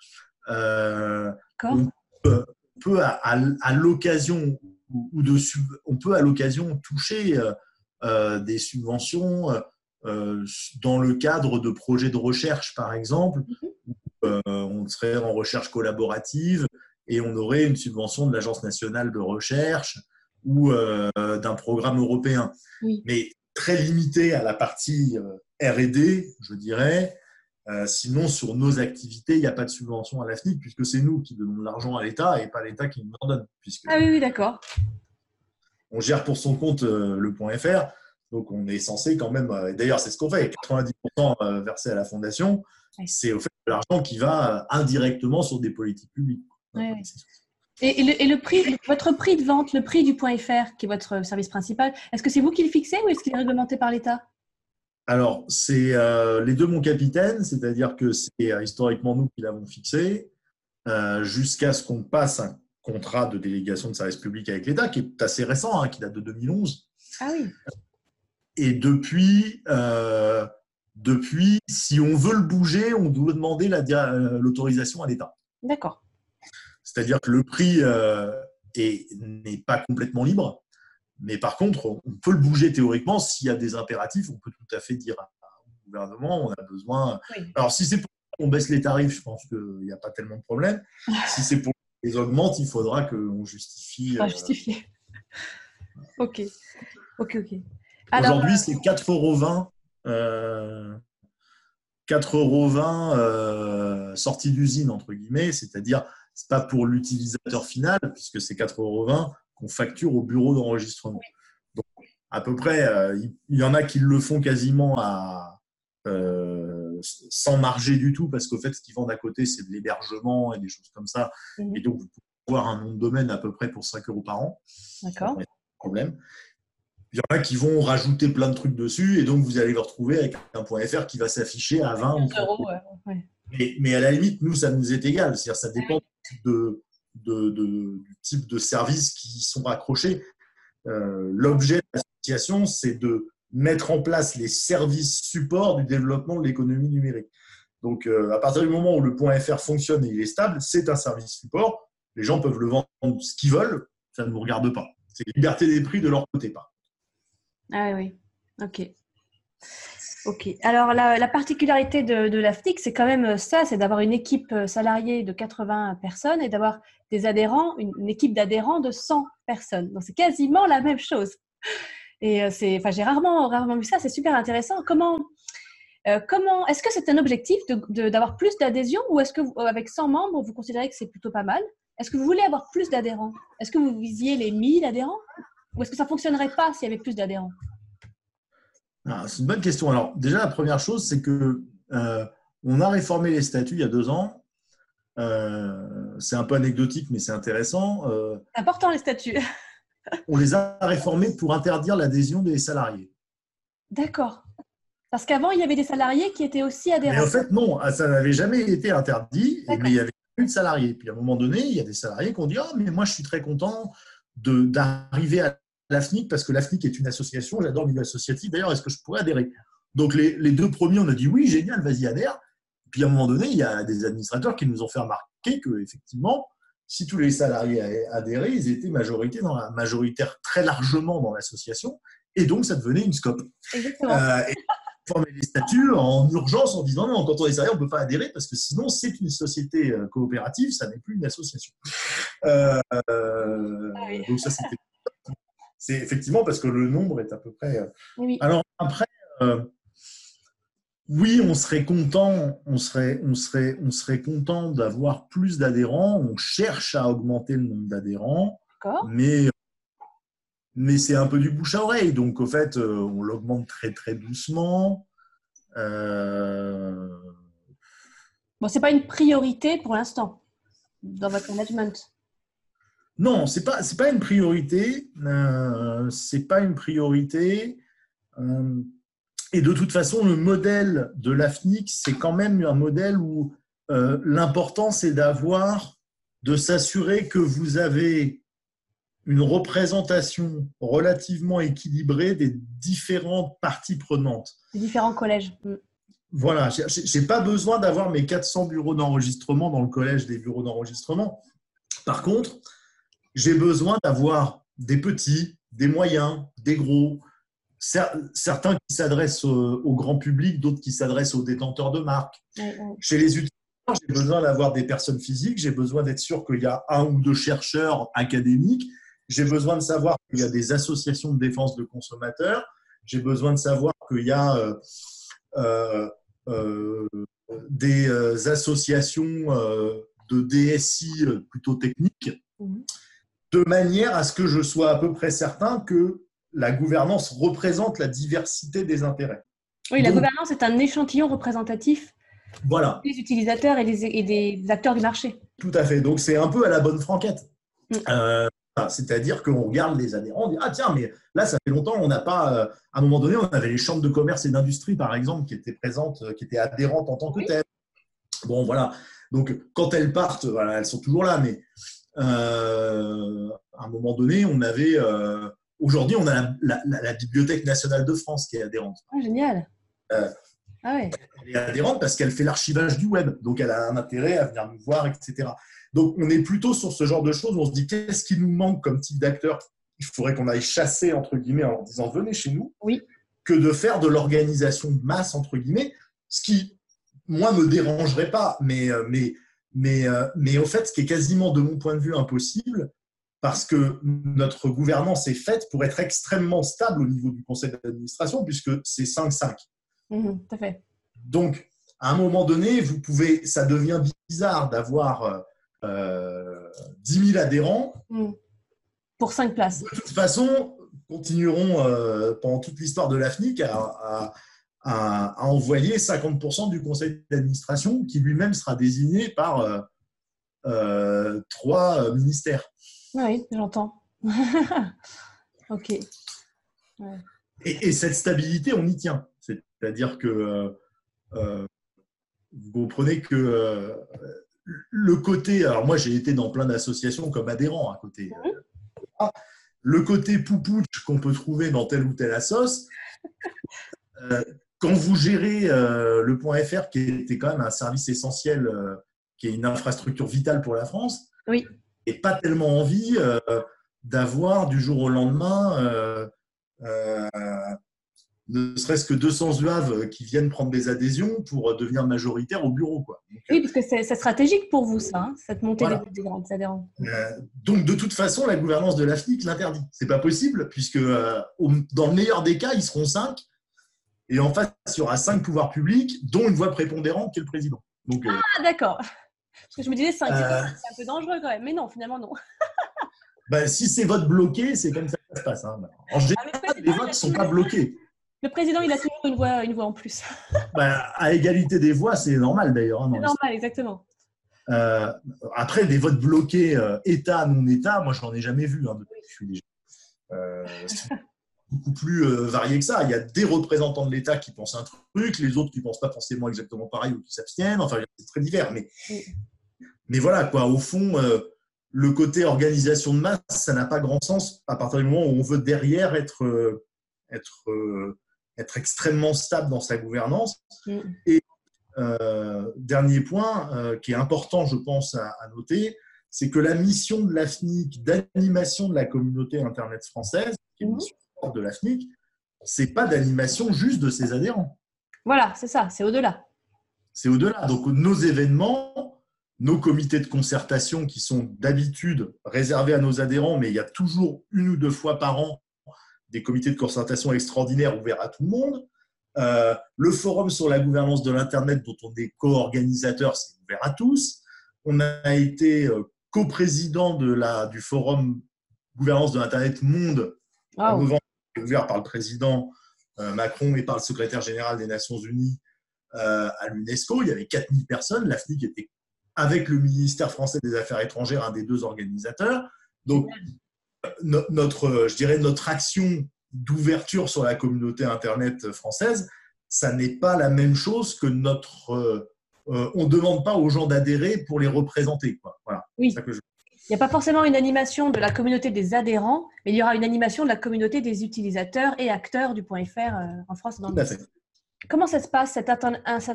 S2: Euh, on peut à, l'occasion ou de on peut à l'occasion toucher euh, euh, des subventions dans le cadre de projets de recherche, par exemple, mhm. on serait en recherche collaborative et on aurait une subvention de l'Agence nationale de recherche ou d'un programme européen. Mais très limité à la partie RD, je dirais. Euh, sinon, sur nos activités, il n'y a pas de subvention à l'AFNIC puisque c'est nous qui donnons de l'argent à l'État et pas l'État qui nous en donne. Puisque
S1: ah oui, oui, d'accord.
S2: On gère pour son compte euh, le point .fr, donc on est censé quand même, euh, d'ailleurs c'est ce qu'on fait, 90% versé à la fondation, c'est au fait de l'argent qui va indirectement sur des politiques publiques.
S1: Et, le, prix, votre prix de vente, le prix du point .fr, qui est votre service principal, est-ce que c'est vous qui le fixez ou est-ce qu'il est réglementé par l'État?
S2: Alors, c'est euh, les deux mon capitaine, c'est-à-dire que c'est euh, historiquement nous qui l'avons fixé, euh, jusqu'à ce qu'on passe un contrat de délégation de service public avec l'État, qui est assez récent, hein, qui date de 2011.
S1: Ah oui.
S2: Et depuis, depuis, si on veut le bouger, on doit demander l'autorisation à l'État.
S1: D'accord.
S2: C'est-à-dire que le prix n'est pas complètement libre. Mais par contre, on peut le bouger théoriquement. S'il y a des impératifs, on peut tout à fait dire au gouvernement, on a besoin. Alors, si c'est pour qu'on baisse les tarifs, je pense qu'il n'y a pas tellement de problème. si c'est pour les augmente, il faudra qu'on justifie.
S1: Ah, justifier. ok. Ok, ok.
S2: Aujourd'hui, c'est 4,20 euros. Euh, 4,20 euros euh, sortie d'usine, entre guillemets, c'est-à-dire, ce n'est pas pour l'utilisateur final, puisque c'est 4,20 euros qu'on facture au bureau d'enregistrement. Donc, à peu près, euh, il y en a qui le font quasiment à, euh, sans marger du tout, parce qu'au fait, ce qu'ils vendent à côté, c'est de l'hébergement et des choses comme ça. Et donc, vous pouvez avoir un nom de domaine à peu près pour 5 euros par an.
S1: D'accord.
S2: Problème. Il y en a qui vont rajouter plein de trucs dessus, et donc vous allez vous retrouver avec un point .fr qui va s'afficher à 20
S1: euros.
S2: Mais, mais, à la limite, nous, ça nous est égal. C'est-à-dire, ça dépend de, de, du type de services qui sont accrochés. Euh, l'objet de l'association, c'est de mettre en place les services supports du développement de l'économie numérique. Donc, euh, à partir du moment où le point .fr fonctionne et il est stable, c'est un service support. Les gens peuvent le vendre ce qu'ils veulent, ça ne nous regarde pas. C'est liberté des prix de leur côté, pas.
S1: Ah oui, ok. Ok. Alors, la, particularité de, de l'AFTIC, c'est quand même ça, c'est d'avoir une équipe euh, salariée de 80 personnes et d'avoir des adhérents, une, équipe d'adhérents de 100 personnes. Donc, c'est quasiment la même chose. Et euh, c'est, enfin, j'ai rarement, rarement vu ça. C'est super intéressant. Comment, euh, comment, est-ce que c'est un objectif d'avoir plus d'adhésion ou est-ce que avec 100 membres, vous considérez que c'est plutôt pas mal? Est-ce que vous voulez avoir plus d'adhérents? Est-ce que vous visiez les 1000 adhérents? Ou est-ce que ça fonctionnerait pas s'il y avait plus d'adhérents?
S2: C'est une bonne question. Alors, déjà, la première chose, c'est que euh, on a réformé les statuts il y a deux ans. Euh, c'est un peu anecdotique, mais c'est intéressant.
S1: Euh, important les statuts.
S2: on les a réformés pour interdire l'adhésion des salariés.
S1: D'accord. Parce qu'avant, il y avait des salariés qui étaient aussi adhérents.
S2: Mais en fait, non, ah, ça n'avait jamais été interdit, mais il y avait plus de salariés. Puis à un moment donné, il y a des salariés qui ont dit Ah, mais moi, je suis très content d'arriver à l'AFNIC parce que l'AFNIC est une association, j'adore le milieu associatif. D'ailleurs, est-ce que je pourrais adhérer? Donc, les, deux premiers, on a dit oui, génial, vas-y, adhère. Puis à un moment donné, il y a des administrateurs qui nous ont fait remarquer que, effectivement, si tous les salariés adhéraient, ils étaient majorité dans la, majoritaire très largement dans l'association, et donc ça devenait une scope.
S1: Exactement. Euh,
S2: et former les statuts en urgence en disant non, quand on est salarié, on ne peut pas adhérer parce que sinon c'est une société euh, coopérative, ça n'est plus une association. Euh, ah donc ça c'était c'est effectivement parce que le nombre est à peu près.
S1: Euh,
S2: Alors après, euh, oui, on serait content, on serait, on serait, on serait content d'avoir plus d'adhérents. On cherche à augmenter le nombre d'adhérents, mais mais c'est un peu du bouche à oreille. Donc, au fait, on l'augmente très, très doucement.
S1: Euh... Bon, c'est pas une priorité pour l'instant dans votre management.
S2: Non, c'est pas c'est pas une priorité. Euh, c'est pas une priorité. Euh, et de toute façon, le modèle de l'AFNIC, c'est quand même un modèle où euh, l'important c'est d'avoir, de s'assurer que vous avez une représentation relativement équilibrée des différentes parties prenantes.
S1: Des différents collèges. Mm.
S2: Voilà, je n'ai pas besoin d'avoir mes 400 bureaux d'enregistrement dans le collège des bureaux d'enregistrement. Par contre, j'ai besoin d'avoir des petits, des moyens, des gros, certains qui s'adressent au, grand public, d'autres qui s'adressent aux détenteurs de marques. Chez les utilisateurs, j'ai besoin d'avoir des personnes physiques, j'ai besoin d'être sûr qu'il y a un ou deux chercheurs académiques, j'ai besoin de savoir qu'il y a des associations de défense de consommateurs, j'ai besoin de savoir qu'il y a euh, euh, euh, des associations de DSI plutôt techniques, mhm. De manière à ce que je sois à peu près certain que la gouvernance représente la diversité des intérêts.
S1: Oui, la gouvernance est un échantillon représentatif
S2: voilà.
S1: des utilisateurs et des, et des, acteurs du marché.
S2: Tout à fait. Donc c'est un peu à la bonne franquette. Mm. C'est-à-dire qu'on regarde les adhérents, on dit Ah, tiens, mais là, ça fait longtemps, on n'a pas. Euh, à un moment donné, on avait les chambres de commerce et d'industrie, par exemple, qui étaient présentes, euh, qui étaient adhérentes en tant que telles. Bon, voilà. Donc, quand elles partent, voilà, elles sont toujours là, mais euh, à un moment donné, on avait. Aujourd'hui, on a la, Bibliothèque nationale de France qui est adhérente.
S1: Ah, génial. ah
S2: ouais. Elle est adhérente parce qu'elle fait l'archivage du web, donc elle a un intérêt à venir nous voir, etc. Donc, on est plutôt sur ce genre de choses où on se dit qu'est-ce qui nous manque comme type d'acteur Il faudrait qu'on aille chasser, entre guillemets, en leur disant venez chez nous,
S1: oui.
S2: que de faire de l'organisation de masse, entre guillemets, ce qui, moi, me dérangerait pas, mais, euh, mais, mais, euh, mais au fait, ce qui est quasiment, de mon point de vue, impossible, parce que notre gouvernance est faite pour être extrêmement stable au niveau du conseil d'administration, puisque c'est 5-5.
S1: Mmh, tout à fait.
S2: Donc, à un moment donné, vous pouvez, ça devient bizarre d'avoir euh, 10 euh, 000 adhérents.
S1: Hmm. Pour 5 places.
S2: De toute façon, continueront euh, pendant toute l'histoire de l'AFNIC à, à, envoyer 50% du conseil d'administration qui lui-même sera désigné par euh, trois ministères.
S1: Oui, j'entends. ok.
S2: Et, et, cette stabilité, on y tient. C'est-à-dire que vous comprenez que le côté, alors moi j'ai été dans plein d'associations comme adhérent à côté. Mhm. Le côté poupouche qu'on peut trouver dans telle ou telle assoce, euh, quand vous gérez euh, le point .fr, qui était quand même un service essentiel, euh, qui est une infrastructure vitale pour la France,
S1: oui.
S2: et pas tellement envie d'avoir du jour au lendemain ne serait-ce que 200 UAV qui viennent prendre des adhésions pour devenir majoritaire au bureau. Quoi.
S1: oui, parce que c'est stratégique pour vous, ça, hein, cette montée des, adhérents.
S2: Euh, donc, de toute façon, la gouvernance de l'AFNIC l'interdit. Ce n'est pas possible, puisque euh, dans le meilleur des cas, ils seront 5. Et en face, il y aura 5 pouvoirs publics, dont une voix prépondérante qui est le président. Donc,
S1: euh, ah, d'accord. Parce que je me disais 5, c'est un peu dangereux quand même. Mais non, finalement, non.
S2: ben, si c'est vote bloqué, c'est comme ça que ça se passe. Hein. En général, ah, les votes ne sont pas bloqués.
S1: Le président, il a toujours une voix, une voix en plus.
S2: Bah, à égalité des voix, c'est normal d'ailleurs. Hein,
S1: c'est normal, exactement.
S2: Euh, après, des votes bloqués euh, État, non-État, moi, je n'en ai jamais vu hein, depuis que je suis déjà. Euh, beaucoup plus varié que ça. Il y a des représentants de l'État qui pensent un truc, les autres qui ne pensent pas forcément exactement pareil ou qui s'abstiennent. Enfin, c'est très divers. Mais, mais voilà, quoi. Au fond, le côté organisation de masse, ça n'a pas grand sens à partir du moment où on veut derrière être, être être extrêmement stable dans sa gouvernance. Et euh, dernier point euh, qui est important, je pense, à, noter, c'est que la mission de l'AFNIC d'animation de la communauté Internet française, qui est une mission de l'AFNIC, c'est pas d'animation juste de ses adhérents.
S1: Voilà, c'est ça, c'est au-delà.
S2: C'est au-delà. Donc nos événements, nos comités de concertation qui sont d'habitude réservés à nos adhérents, mais il y a toujours une ou deux fois par an des comités de concertation extraordinaires ouverts à tout le monde. Euh, le forum sur la gouvernance de l'Internet, dont on est co-organisateur, c'est ouvert à tous. On a été euh, coprésident de la, du forum gouvernance de l'Internet Monde en novembre, ouvert par le président Macron et par le secrétaire général des Nations Unies à l'UNESCO. Il y avait 4000 personnes. L'AFNIC était, avec le ministère français des Affaires étrangères, un des deux organisateurs. Donc, notre, je dirais, notre action d'ouverture sur la communauté Internet française, ça n'est pas la même chose que notre... on ne demande pas aux gens d'adhérer pour les représenter. Quoi. Voilà.
S1: Oui. N'y a pas forcément une animation de la communauté des adhérents, mais il y aura une animation de la communauté des utilisateurs et acteurs du point .fr euh, en France et dans le monde. Comment ça se passe, cette,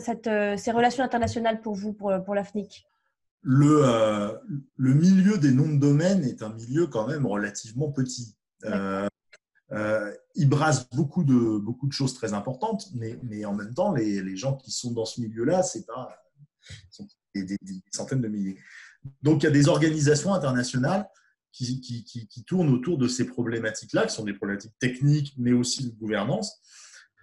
S1: cette, euh, ces relations internationales pour vous, pour, pour l'AFNIC?
S2: Le, euh, le, milieu des noms de domaine est un milieu quand même relativement petit. il brasse beaucoup de, beaucoup de choses très importantes, mais, mais en même temps, les, les, gens qui sont dans ce milieu-là, c'est pas sont des, des, centaines de milliers. Donc, il y a des organisations internationales qui, qui, tournent autour de ces problématiques-là, qui sont des problématiques techniques, mais aussi de gouvernance.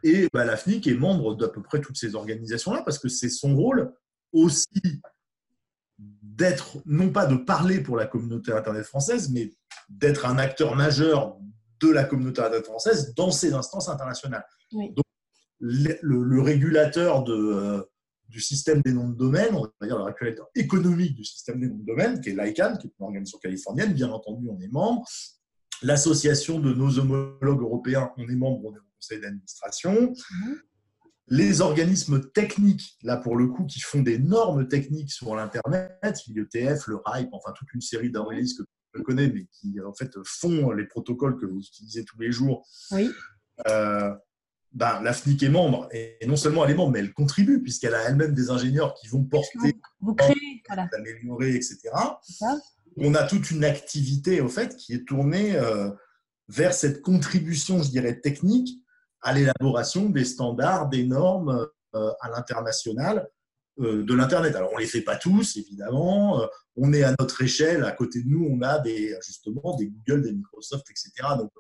S2: Et bah, l'AFNIC est membre d'à peu près toutes ces organisations-là, parce que c'est son rôle aussi d'être, non pas de parler pour la communauté Internet française, mais d'être un acteur majeur de la communauté Internet française dans ces instances internationales. Donc, le, le, régulateur de, euh, du système des noms de domaine, on va dire le régulateur économique du système des noms de domaine, qui est l'ICANN, qui est une organisation californienne, bien entendu, on est membre. L'association de nos homologues européens, on est membre, on est au conseil d'administration. Mhm. Les organismes techniques, là pour le coup, qui font des normes techniques sur l'Internet, l'IETF, le RIPE, enfin toute une série d'organismes que je connais, mais qui en fait font les protocoles que vous utilisez tous les jours.
S1: Oui.
S2: Euh, ben, l'AFNIC est membre, et non seulement elle est membre, mais elle contribue, puisqu'elle a elle-même des ingénieurs qui vont porter,
S1: vous créez, voilà.
S2: améliorer, etc. On a toute une activité, au fait, qui est tournée euh, vers cette contribution, je dirais, technique à l'élaboration des standards, des normes euh, à l'international de l'Internet. Alors, on ne les fait pas tous, évidemment. on est à notre échelle. À côté de nous, on a des, justement des Google, des Microsoft, etc. Donc,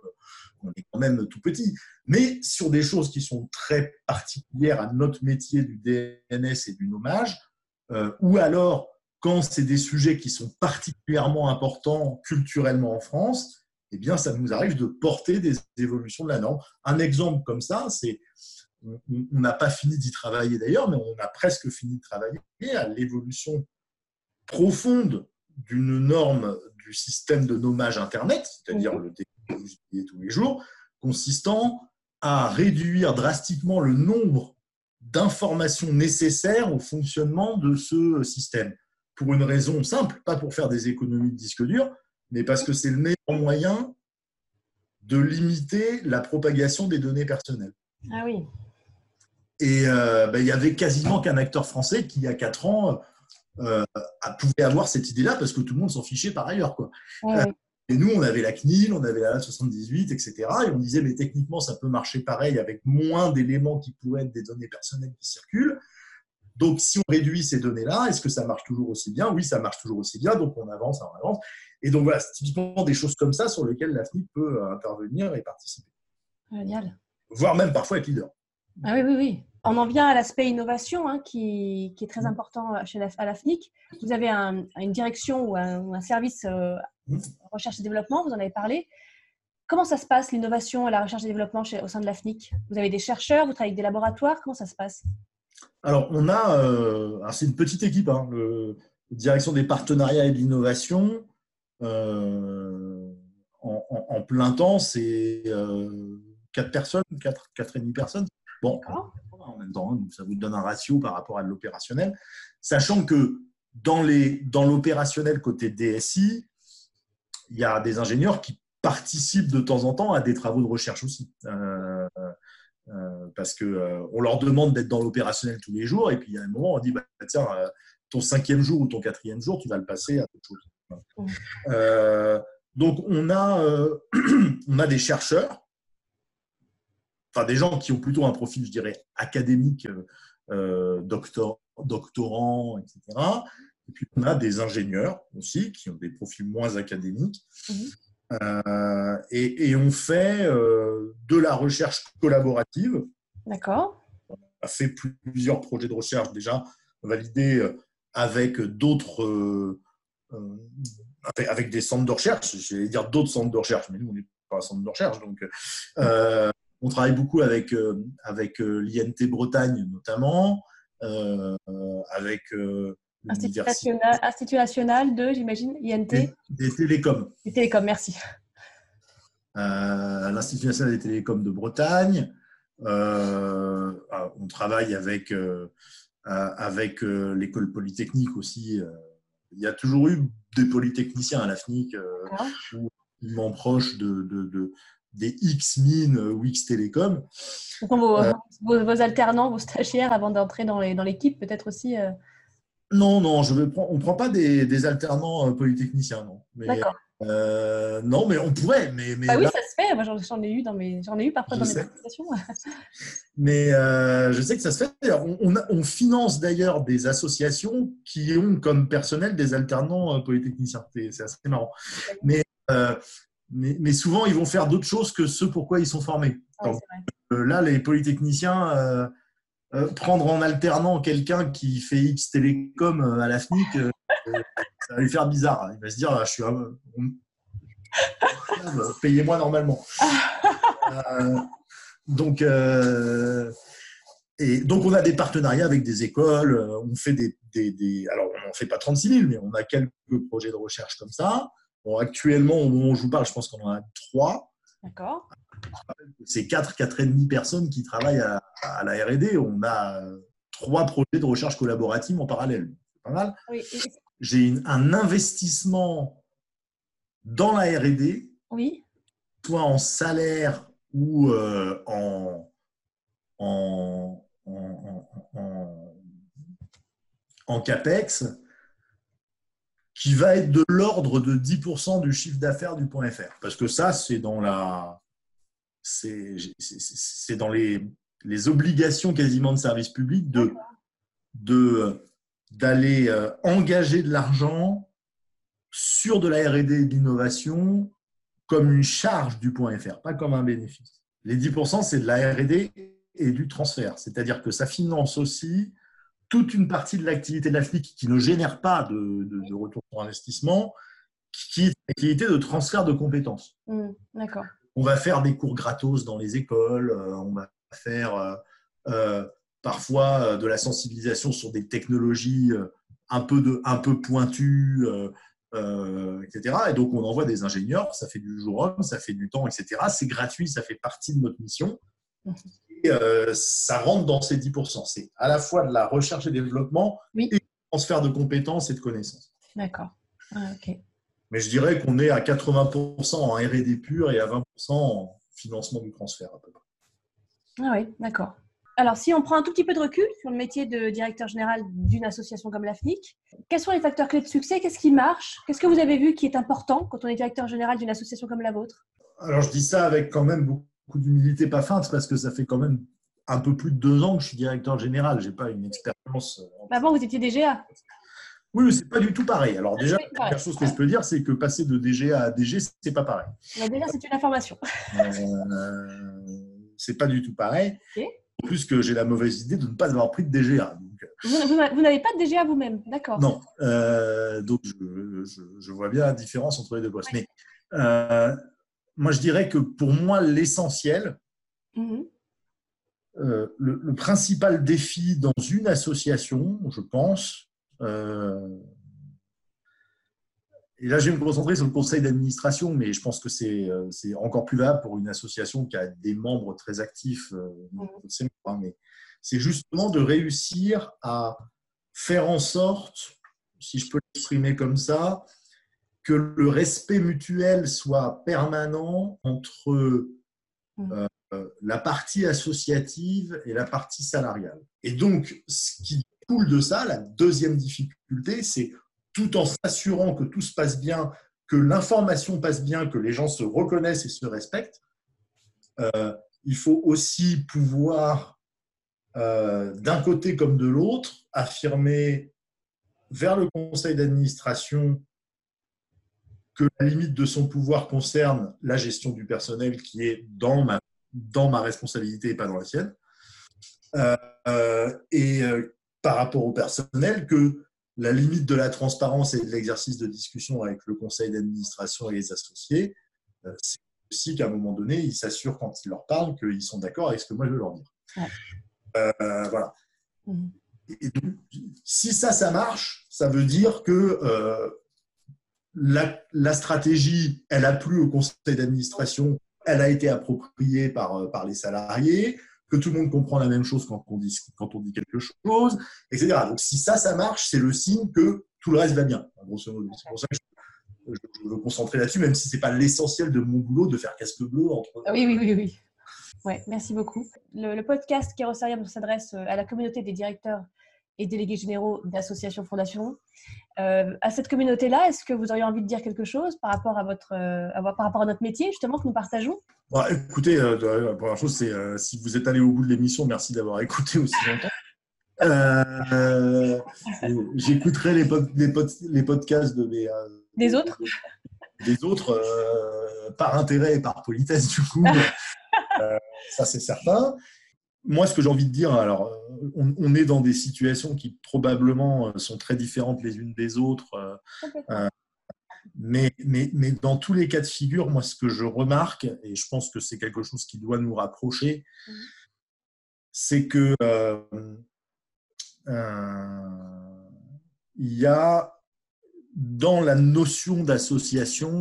S2: on est quand même tout petit. Mais sur des choses qui sont très particulières à notre métier du DNS et du nommage, euh, ou alors quand c'est des sujets qui sont particulièrement importants culturellement en France, eh bien, ça nous arrive de porter des évolutions de la norme. Un exemple comme ça, c'est, on n'a pas fini d'y travailler d'ailleurs, mais on a presque fini de travailler à l'évolution profonde d'une norme du système de nommage Internet, c'est-à-dire le que vous utilisez tous les jours, consistant à réduire drastiquement le nombre d'informations nécessaires au fonctionnement de ce système. Pour une raison simple, pas pour faire des économies de disque dur, mais parce que c'est le meilleur moyen de limiter la propagation des données personnelles.
S1: Ah oui.
S2: Et euh, ben, il y avait quasiment qu'un acteur français qui, il y a 4 ans, euh, pouvait avoir cette idée-là parce que tout le monde s'en fichait par ailleurs. Quoi. Euh, et nous, on avait la CNIL, on avait la 78, etc. Et on disait, mais techniquement, ça peut marcher pareil avec moins d'éléments qui pourraient être des données personnelles qui circulent. Donc, si on réduit ces données-là, est-ce que ça marche toujours aussi bien? Oui, ça marche toujours aussi bien. Donc, on avance, on avance. Et donc, voilà, c'est typiquement des choses comme ça sur lesquelles l'AFNIC peut euh, intervenir et participer.
S1: Génial.
S2: Voire même parfois être leader.
S1: Ah oui, oui, oui. On en vient à l'aspect innovation hein, qui, qui, est très important chez la, à l'AFNIC. Vous avez une direction ou un, service euh, recherche et développement, vous en avez parlé. Comment ça se passe l'innovation et la recherche et développement chez, au sein de l'AFNIC Vous avez des chercheurs, vous travaillez avec des laboratoires, comment ça se passe?
S2: Alors, on a, euh, c'est une petite équipe, hein, le, direction des partenariats et de l'innovation. Euh, en, en, plein temps, c'est quatre personnes, quatre, quatre et demi personnes. Bon, en même temps, ça vous donne un ratio par rapport à l'opérationnel. Sachant que dans l'opérationnel dans côté DSI, il y a des ingénieurs qui participent de temps en temps à des travaux de recherche aussi. Euh, euh, parce qu'on euh, on leur demande d'être dans l'opérationnel tous les jours, et puis il y a un moment, on dit bah, tiens, ton cinquième jour ou ton quatrième jour, tu vas le passer à autre chose. donc, on a, on a des chercheurs enfin des gens qui ont plutôt un profil, je dirais, académique, euh, doctor, doctorant, etc. Et puis on a des ingénieurs aussi qui ont des profils moins académiques. Mhm. Euh, et, on fait euh, de la recherche collaborative.
S1: D'accord.
S2: On a fait plusieurs projets de recherche déjà validés avec d'autres, avec des centres de recherche. J'allais dire d'autres centres de recherche, mais nous on est pas un centre de recherche. Donc, on travaille beaucoup avec, avec l'INT Bretagne notamment, avec
S1: Institut national, de, j'imagine, INT
S2: Des, des télécoms.
S1: Des télécoms, merci.
S2: L'Institut national des télécoms de Bretagne. on travaille avec euh, avec euh, l'école polytechnique aussi. Euh, il y a toujours eu des polytechniciens à la FNIC, ou proche de, de, des X-Min ou X-Télécom.
S1: Vos, vos, alternants, vos stagiaires, avant d'entrer dans l'équipe, peut-être aussi
S2: Non, non, je vais, on ne prend pas des, des alternants polytechniciens, non.
S1: D'accord.
S2: Euh, non, mais on pourrait. Mais, mais
S1: bah oui, ça se fait. Moi, j'en ai eu dans mes, j'en ai eu parfois dans mes
S2: associations. mais euh, je sais que ça se fait. On, on, finance d'ailleurs des associations qui ont comme personnel des alternants euh, polytechniciens. C'est assez marrant. Mais, mais, mais, souvent, ils vont faire d'autres choses que ce pourquoi ils sont formés. là, les polytechniciens, prendre en alternant quelqu'un qui fait X Télécom à la FNIC ça va lui faire bizarre. Il va se dire, ah, je suis payez-moi normalement. Euh, donc, euh, et donc, on a des partenariats avec des écoles. On fait des, des, alors on n'en fait pas 36 000, mais on a quelques projets de recherche comme ça. Bon, actuellement, au moment où je vous parle, je pense qu'on en a trois.
S1: D'accord.
S2: C'est quatre, quatre et demi personnes qui travaillent à, à la R&D. On a trois projets de recherche collaborative en parallèle. C'est pas mal.
S1: Oui,
S2: j'ai un investissement dans la R&D,
S1: oui.
S2: soit en salaire ou euh, en, en, en, CAPEX, qui va être de l'ordre de 10% du chiffre d'affaires du point .fr. Parce que ça, c'est dans la... C'est dans les, obligations quasiment de service public de d'aller euh, engager de l'argent sur de la R&D et de l'innovation comme une charge du point .fr, pas comme un bénéfice. Les 10%, c'est de la R&D et du transfert, c'est-à-dire que ça finance aussi toute une partie de l'activité de la FLIC qui ne génère pas de, retour sur investissement, qui est de transfert de compétences.
S1: Mmh, d'accord.
S2: On va faire des cours gratos dans les écoles, euh, on va faire euh, parfois euh, de la sensibilisation sur des technologies un peu, de, un peu pointues, euh, etc. Et donc, on envoie des ingénieurs, ça fait du jour homme, ça fait du temps, etc. C'est gratuit, ça fait partie de notre mission. Et ça rentre dans ces 10%. C'est à la fois de la recherche et développement et du transfert de compétences et de connaissances.
S1: D'accord. Ah,
S2: Mais je dirais qu'on est à 80% en RD pur et à 20% en financement du transfert à peu près.
S1: Ah oui, d'accord. Alors, si on prend un tout petit peu de recul sur le métier de directeur général d'une association comme la FNIC, quels sont les facteurs clés de succès? Qu'est-ce qui marche? Qu'est-ce que vous avez vu qui est important quand on est directeur général d'une association comme la vôtre?
S2: Alors, je dis ça avec quand même beaucoup d'humilité, pas feinte, parce que ça fait quand même un peu plus de deux ans que je suis directeur général. Je n'ai pas une expérience.
S1: Euh, Avant, vous étiez DGA.
S2: Oui, mais c'est pas du tout pareil. Alors déjà, la première chose que je peux dire, c'est que passer de DGA à DG, c'est pas pareil.
S1: déjà, c'est une information.
S2: Euh, c'est pas du tout pareil plus que j'ai la mauvaise idée de ne pas avoir pris de DGA.
S1: Euh. vous, n'avez pas de DGA vous-même, d'accord
S2: Non. Euh, donc, je, vois bien la différence entre les deux postes. Mais euh, moi, je dirais que pour moi, l'essentiel, mhm. le, principal défi dans une association, je pense, et là, je vais me concentrer sur le conseil d'administration, mais je pense que c'est euh, encore plus valable pour une association qui a des membres très actifs. Euh, mmh. Mais c'est justement de réussir à faire en sorte, si je peux l'exprimer comme ça, que le respect mutuel soit permanent entre mmh. euh, la partie associative et la partie salariale. Et donc, ce qui coule de ça, la deuxième difficulté, c'est tout en s'assurant que tout se passe bien, que l'information passe bien, que les gens se reconnaissent et se respectent, euh, il faut aussi pouvoir, euh, d'un côté comme de l'autre, affirmer vers le conseil d'administration que la limite de son pouvoir concerne la gestion du personnel qui est dans ma, dans ma responsabilité et pas dans la sienne. Euh, et par rapport au personnel, que la limite de la transparence et de l'exercice de discussion avec le conseil d'administration et les associés, euh, c'est aussi qu'à un moment donné, ils s'assurent quand ils leur parlent qu'ils sont d'accord avec ce que moi je veux leur dire. Euh, voilà. Mhm. si ça, ça marche, ça veut dire que euh, la, stratégie, elle a plu au conseil d'administration, elle a été appropriée par, euh, par les salariés, que tout le monde comprend la même chose quand on dit, quand on dit quelque chose, etc. Donc si ça, ça marche, c'est le signe que tout le reste va bien. C'est pour ça que je, veux concentrer là-dessus, même si ce n'est pas l'essentiel de mon boulot de faire casque bleu entre.
S1: Oui, oui, oui, oui. Ouais, merci beaucoup. Le, podcast Kérosarium s'adresse euh, à la communauté des directeurs et délégués généraux d'associations fondations. Euh, à cette communauté-là, est-ce que vous auriez envie de dire quelque chose par rapport à, votre, euh, par rapport à notre métier, justement, que nous partageons?
S2: Bah, Écoutez, la première chose, c'est si vous êtes allé au bout de l'émission, merci d'avoir écouté aussi longtemps. J'écouterai les, les, les, podcasts de mes,
S1: des autres?
S2: Des autres, euh, par intérêt et par politesse, du coup. Euh, ça, c'est certain. Moi, ce que j'ai envie de dire, alors, euh, on, est dans des situations qui probablement sont très différentes les unes des autres. mais, mais, mais, dans tous les cas de figure, moi, ce que je remarque, et je pense que c'est quelque chose qui doit nous rapprocher, mhm. c'est que il y a dans la notion d'association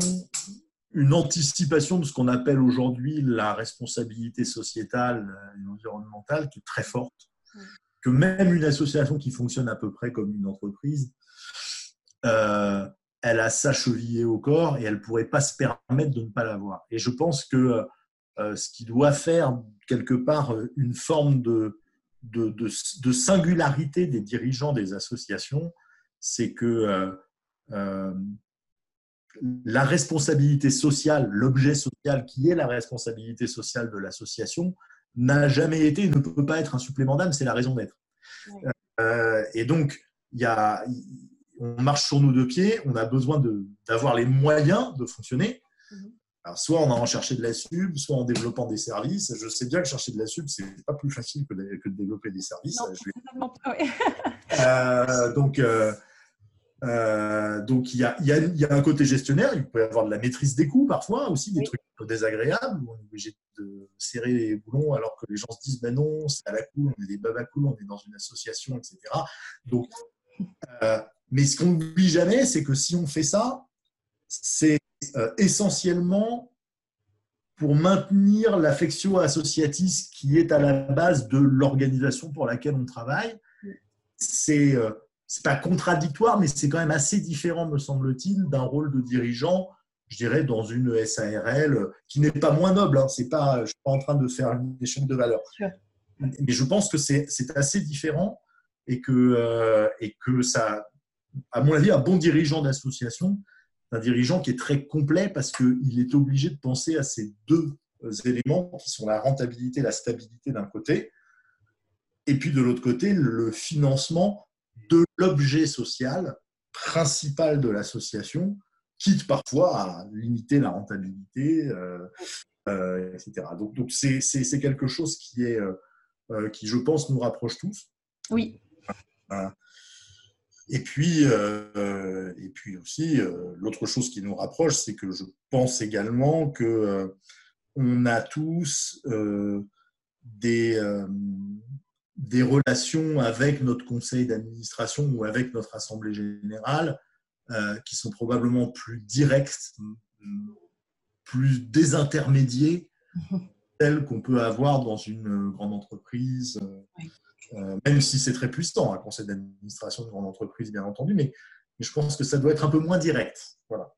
S2: une anticipation de ce qu'on appelle aujourd'hui la responsabilité sociétale et environnementale qui est très forte, que même une association qui fonctionne à peu près comme une entreprise, euh, elle a sa chevillée au corps et elle ne pourrait pas se permettre de ne pas l'avoir. Et je pense que euh, ce qui doit faire quelque part une forme de, de, de, singularité des dirigeants des associations, c'est que euh, euh, la responsabilité sociale, l'objet social qui est la responsabilité sociale de l'association, n'a jamais été et ne peut pas être un supplément d'âme, c'est la raison d'être. Euh, et donc, y a, on marche sur nos deux pieds, on a besoin d'avoir les moyens de fonctionner. Mhm. Alors, soit en allant chercher de la sub, soit en développant des services. Je sais bien que chercher de la sub, c'est pas plus facile que de, que de développer des services. Non, euh, donc, euh, donc il y, a, un côté gestionnaire, il peut y avoir de la maîtrise des coûts parfois aussi, des trucs désagréables où on est obligé de serrer les boulons alors que les gens se disent ben non, c'est à la cool, on est des babas cool, on est dans une association, etc. Donc, euh, mais ce qu'on n'oublie jamais, c'est que si on fait ça, c'est euh, essentiellement pour maintenir l'affection associatiste qui est à la base de l'organisation pour laquelle on travaille. C'est c'est pas contradictoire, mais c'est quand même assez différent, me semble-t-il, d'un rôle de dirigeant, je dirais, dans une SARL qui n'est pas moins noble. Hein. C'est pas, je ne suis pas en train de faire une échelle de valeur. Mais je pense que c'est assez différent et que, euh, et que ça, à mon avis, un bon dirigeant d'association, c'est un dirigeant qui est très complet parce qu'il est obligé de penser à ces deux éléments qui sont la rentabilité, la stabilité d'un côté, et puis de l'autre côté, le financement de l'objet social principal de l'association, quitte parfois à limiter la rentabilité, euh, euh, etc. Donc, donc c'est, quelque chose qui, est, euh, qui, je pense, nous rapproche tous.
S1: Oui.
S2: Et puis, et puis aussi, l'autre chose qui nous rapproche, c'est que je pense également que on a tous des, des relations avec notre conseil d'administration ou avec notre assemblée générale euh, qui sont probablement plus directes, plus désintermédiées, telles qu'on peut avoir dans une grande entreprise, euh, même si c'est très puissant, un conseil d'administration de grande entreprise, bien entendu, mais, je pense que ça doit être un peu moins direct. Voilà.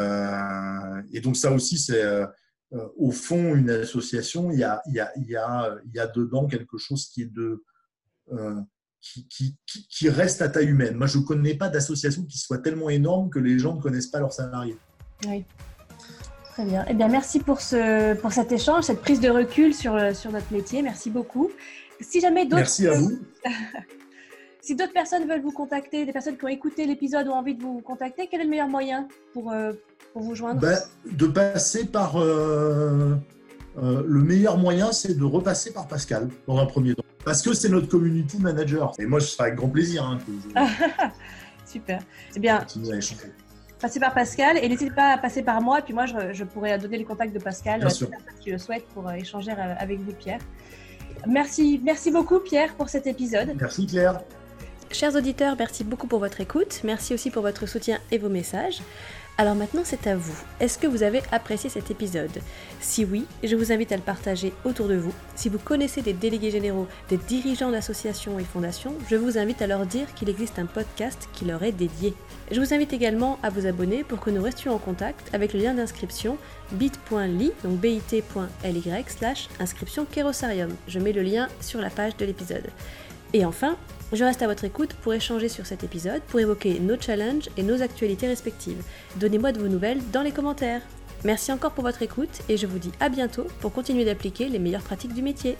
S2: Euh, et donc ça aussi, c'est euh, au fond, une association, il y a, il y a, il y a, il y a dedans quelque chose qui est de, euh, qui, qui, qui, reste à taille humaine. Moi, je ne connais pas d'association qui soit tellement énorme que les gens ne connaissent pas leurs salariés.
S1: Oui. Très bien. Eh bien, merci pour, ce, pour cet échange, cette prise de recul sur, sur notre métier. Merci beaucoup. Si jamais d'autres.
S2: Merci à vous.
S1: si d'autres personnes veulent vous contacter, des personnes qui ont écouté l'épisode ont envie de vous contacter, quel est le meilleur moyen pour, euh, pour vous joindre
S2: ben, De passer par. Euh, euh, le meilleur moyen, c'est de repasser par Pascal dans un premier temps. Parce que c'est notre community manager. Et moi, ce sera avec grand plaisir. Hein,
S1: Super. Eh bien, passer par Pascal et n'hésitez pas à passer par moi. Et puis moi, je, pourrais donner les contacts de Pascal
S2: Bien sûr.
S1: qui le souhaite pour échanger avec vous, Pierre. Merci, merci beaucoup, Pierre, pour cet épisode.
S2: Merci, Claire.
S1: Chers auditeurs, merci beaucoup pour votre écoute. Merci aussi pour votre soutien et vos messages. Alors maintenant, c'est à vous. Est-ce que vous avez apprécié cet épisode? Si oui, je vous invite à le partager autour de vous. Si vous connaissez des délégués généraux, des dirigeants d'associations et fondations, je vous invite à leur dire qu'il existe un podcast qui leur est dédié. Je vous invite également à vous abonner pour que nous restions en contact avec le lien d'inscription bit.ly, donc bit.ly slash inscription Kerosarium. Je mets le lien sur la page de l'épisode. Et enfin, je reste à votre écoute pour échanger sur cet épisode, pour évoquer nos challenges et nos actualités respectives. Donnez-moi de vos nouvelles dans les commentaires. Merci encore pour votre écoute et je vous dis à bientôt pour continuer d'appliquer les meilleures pratiques du métier.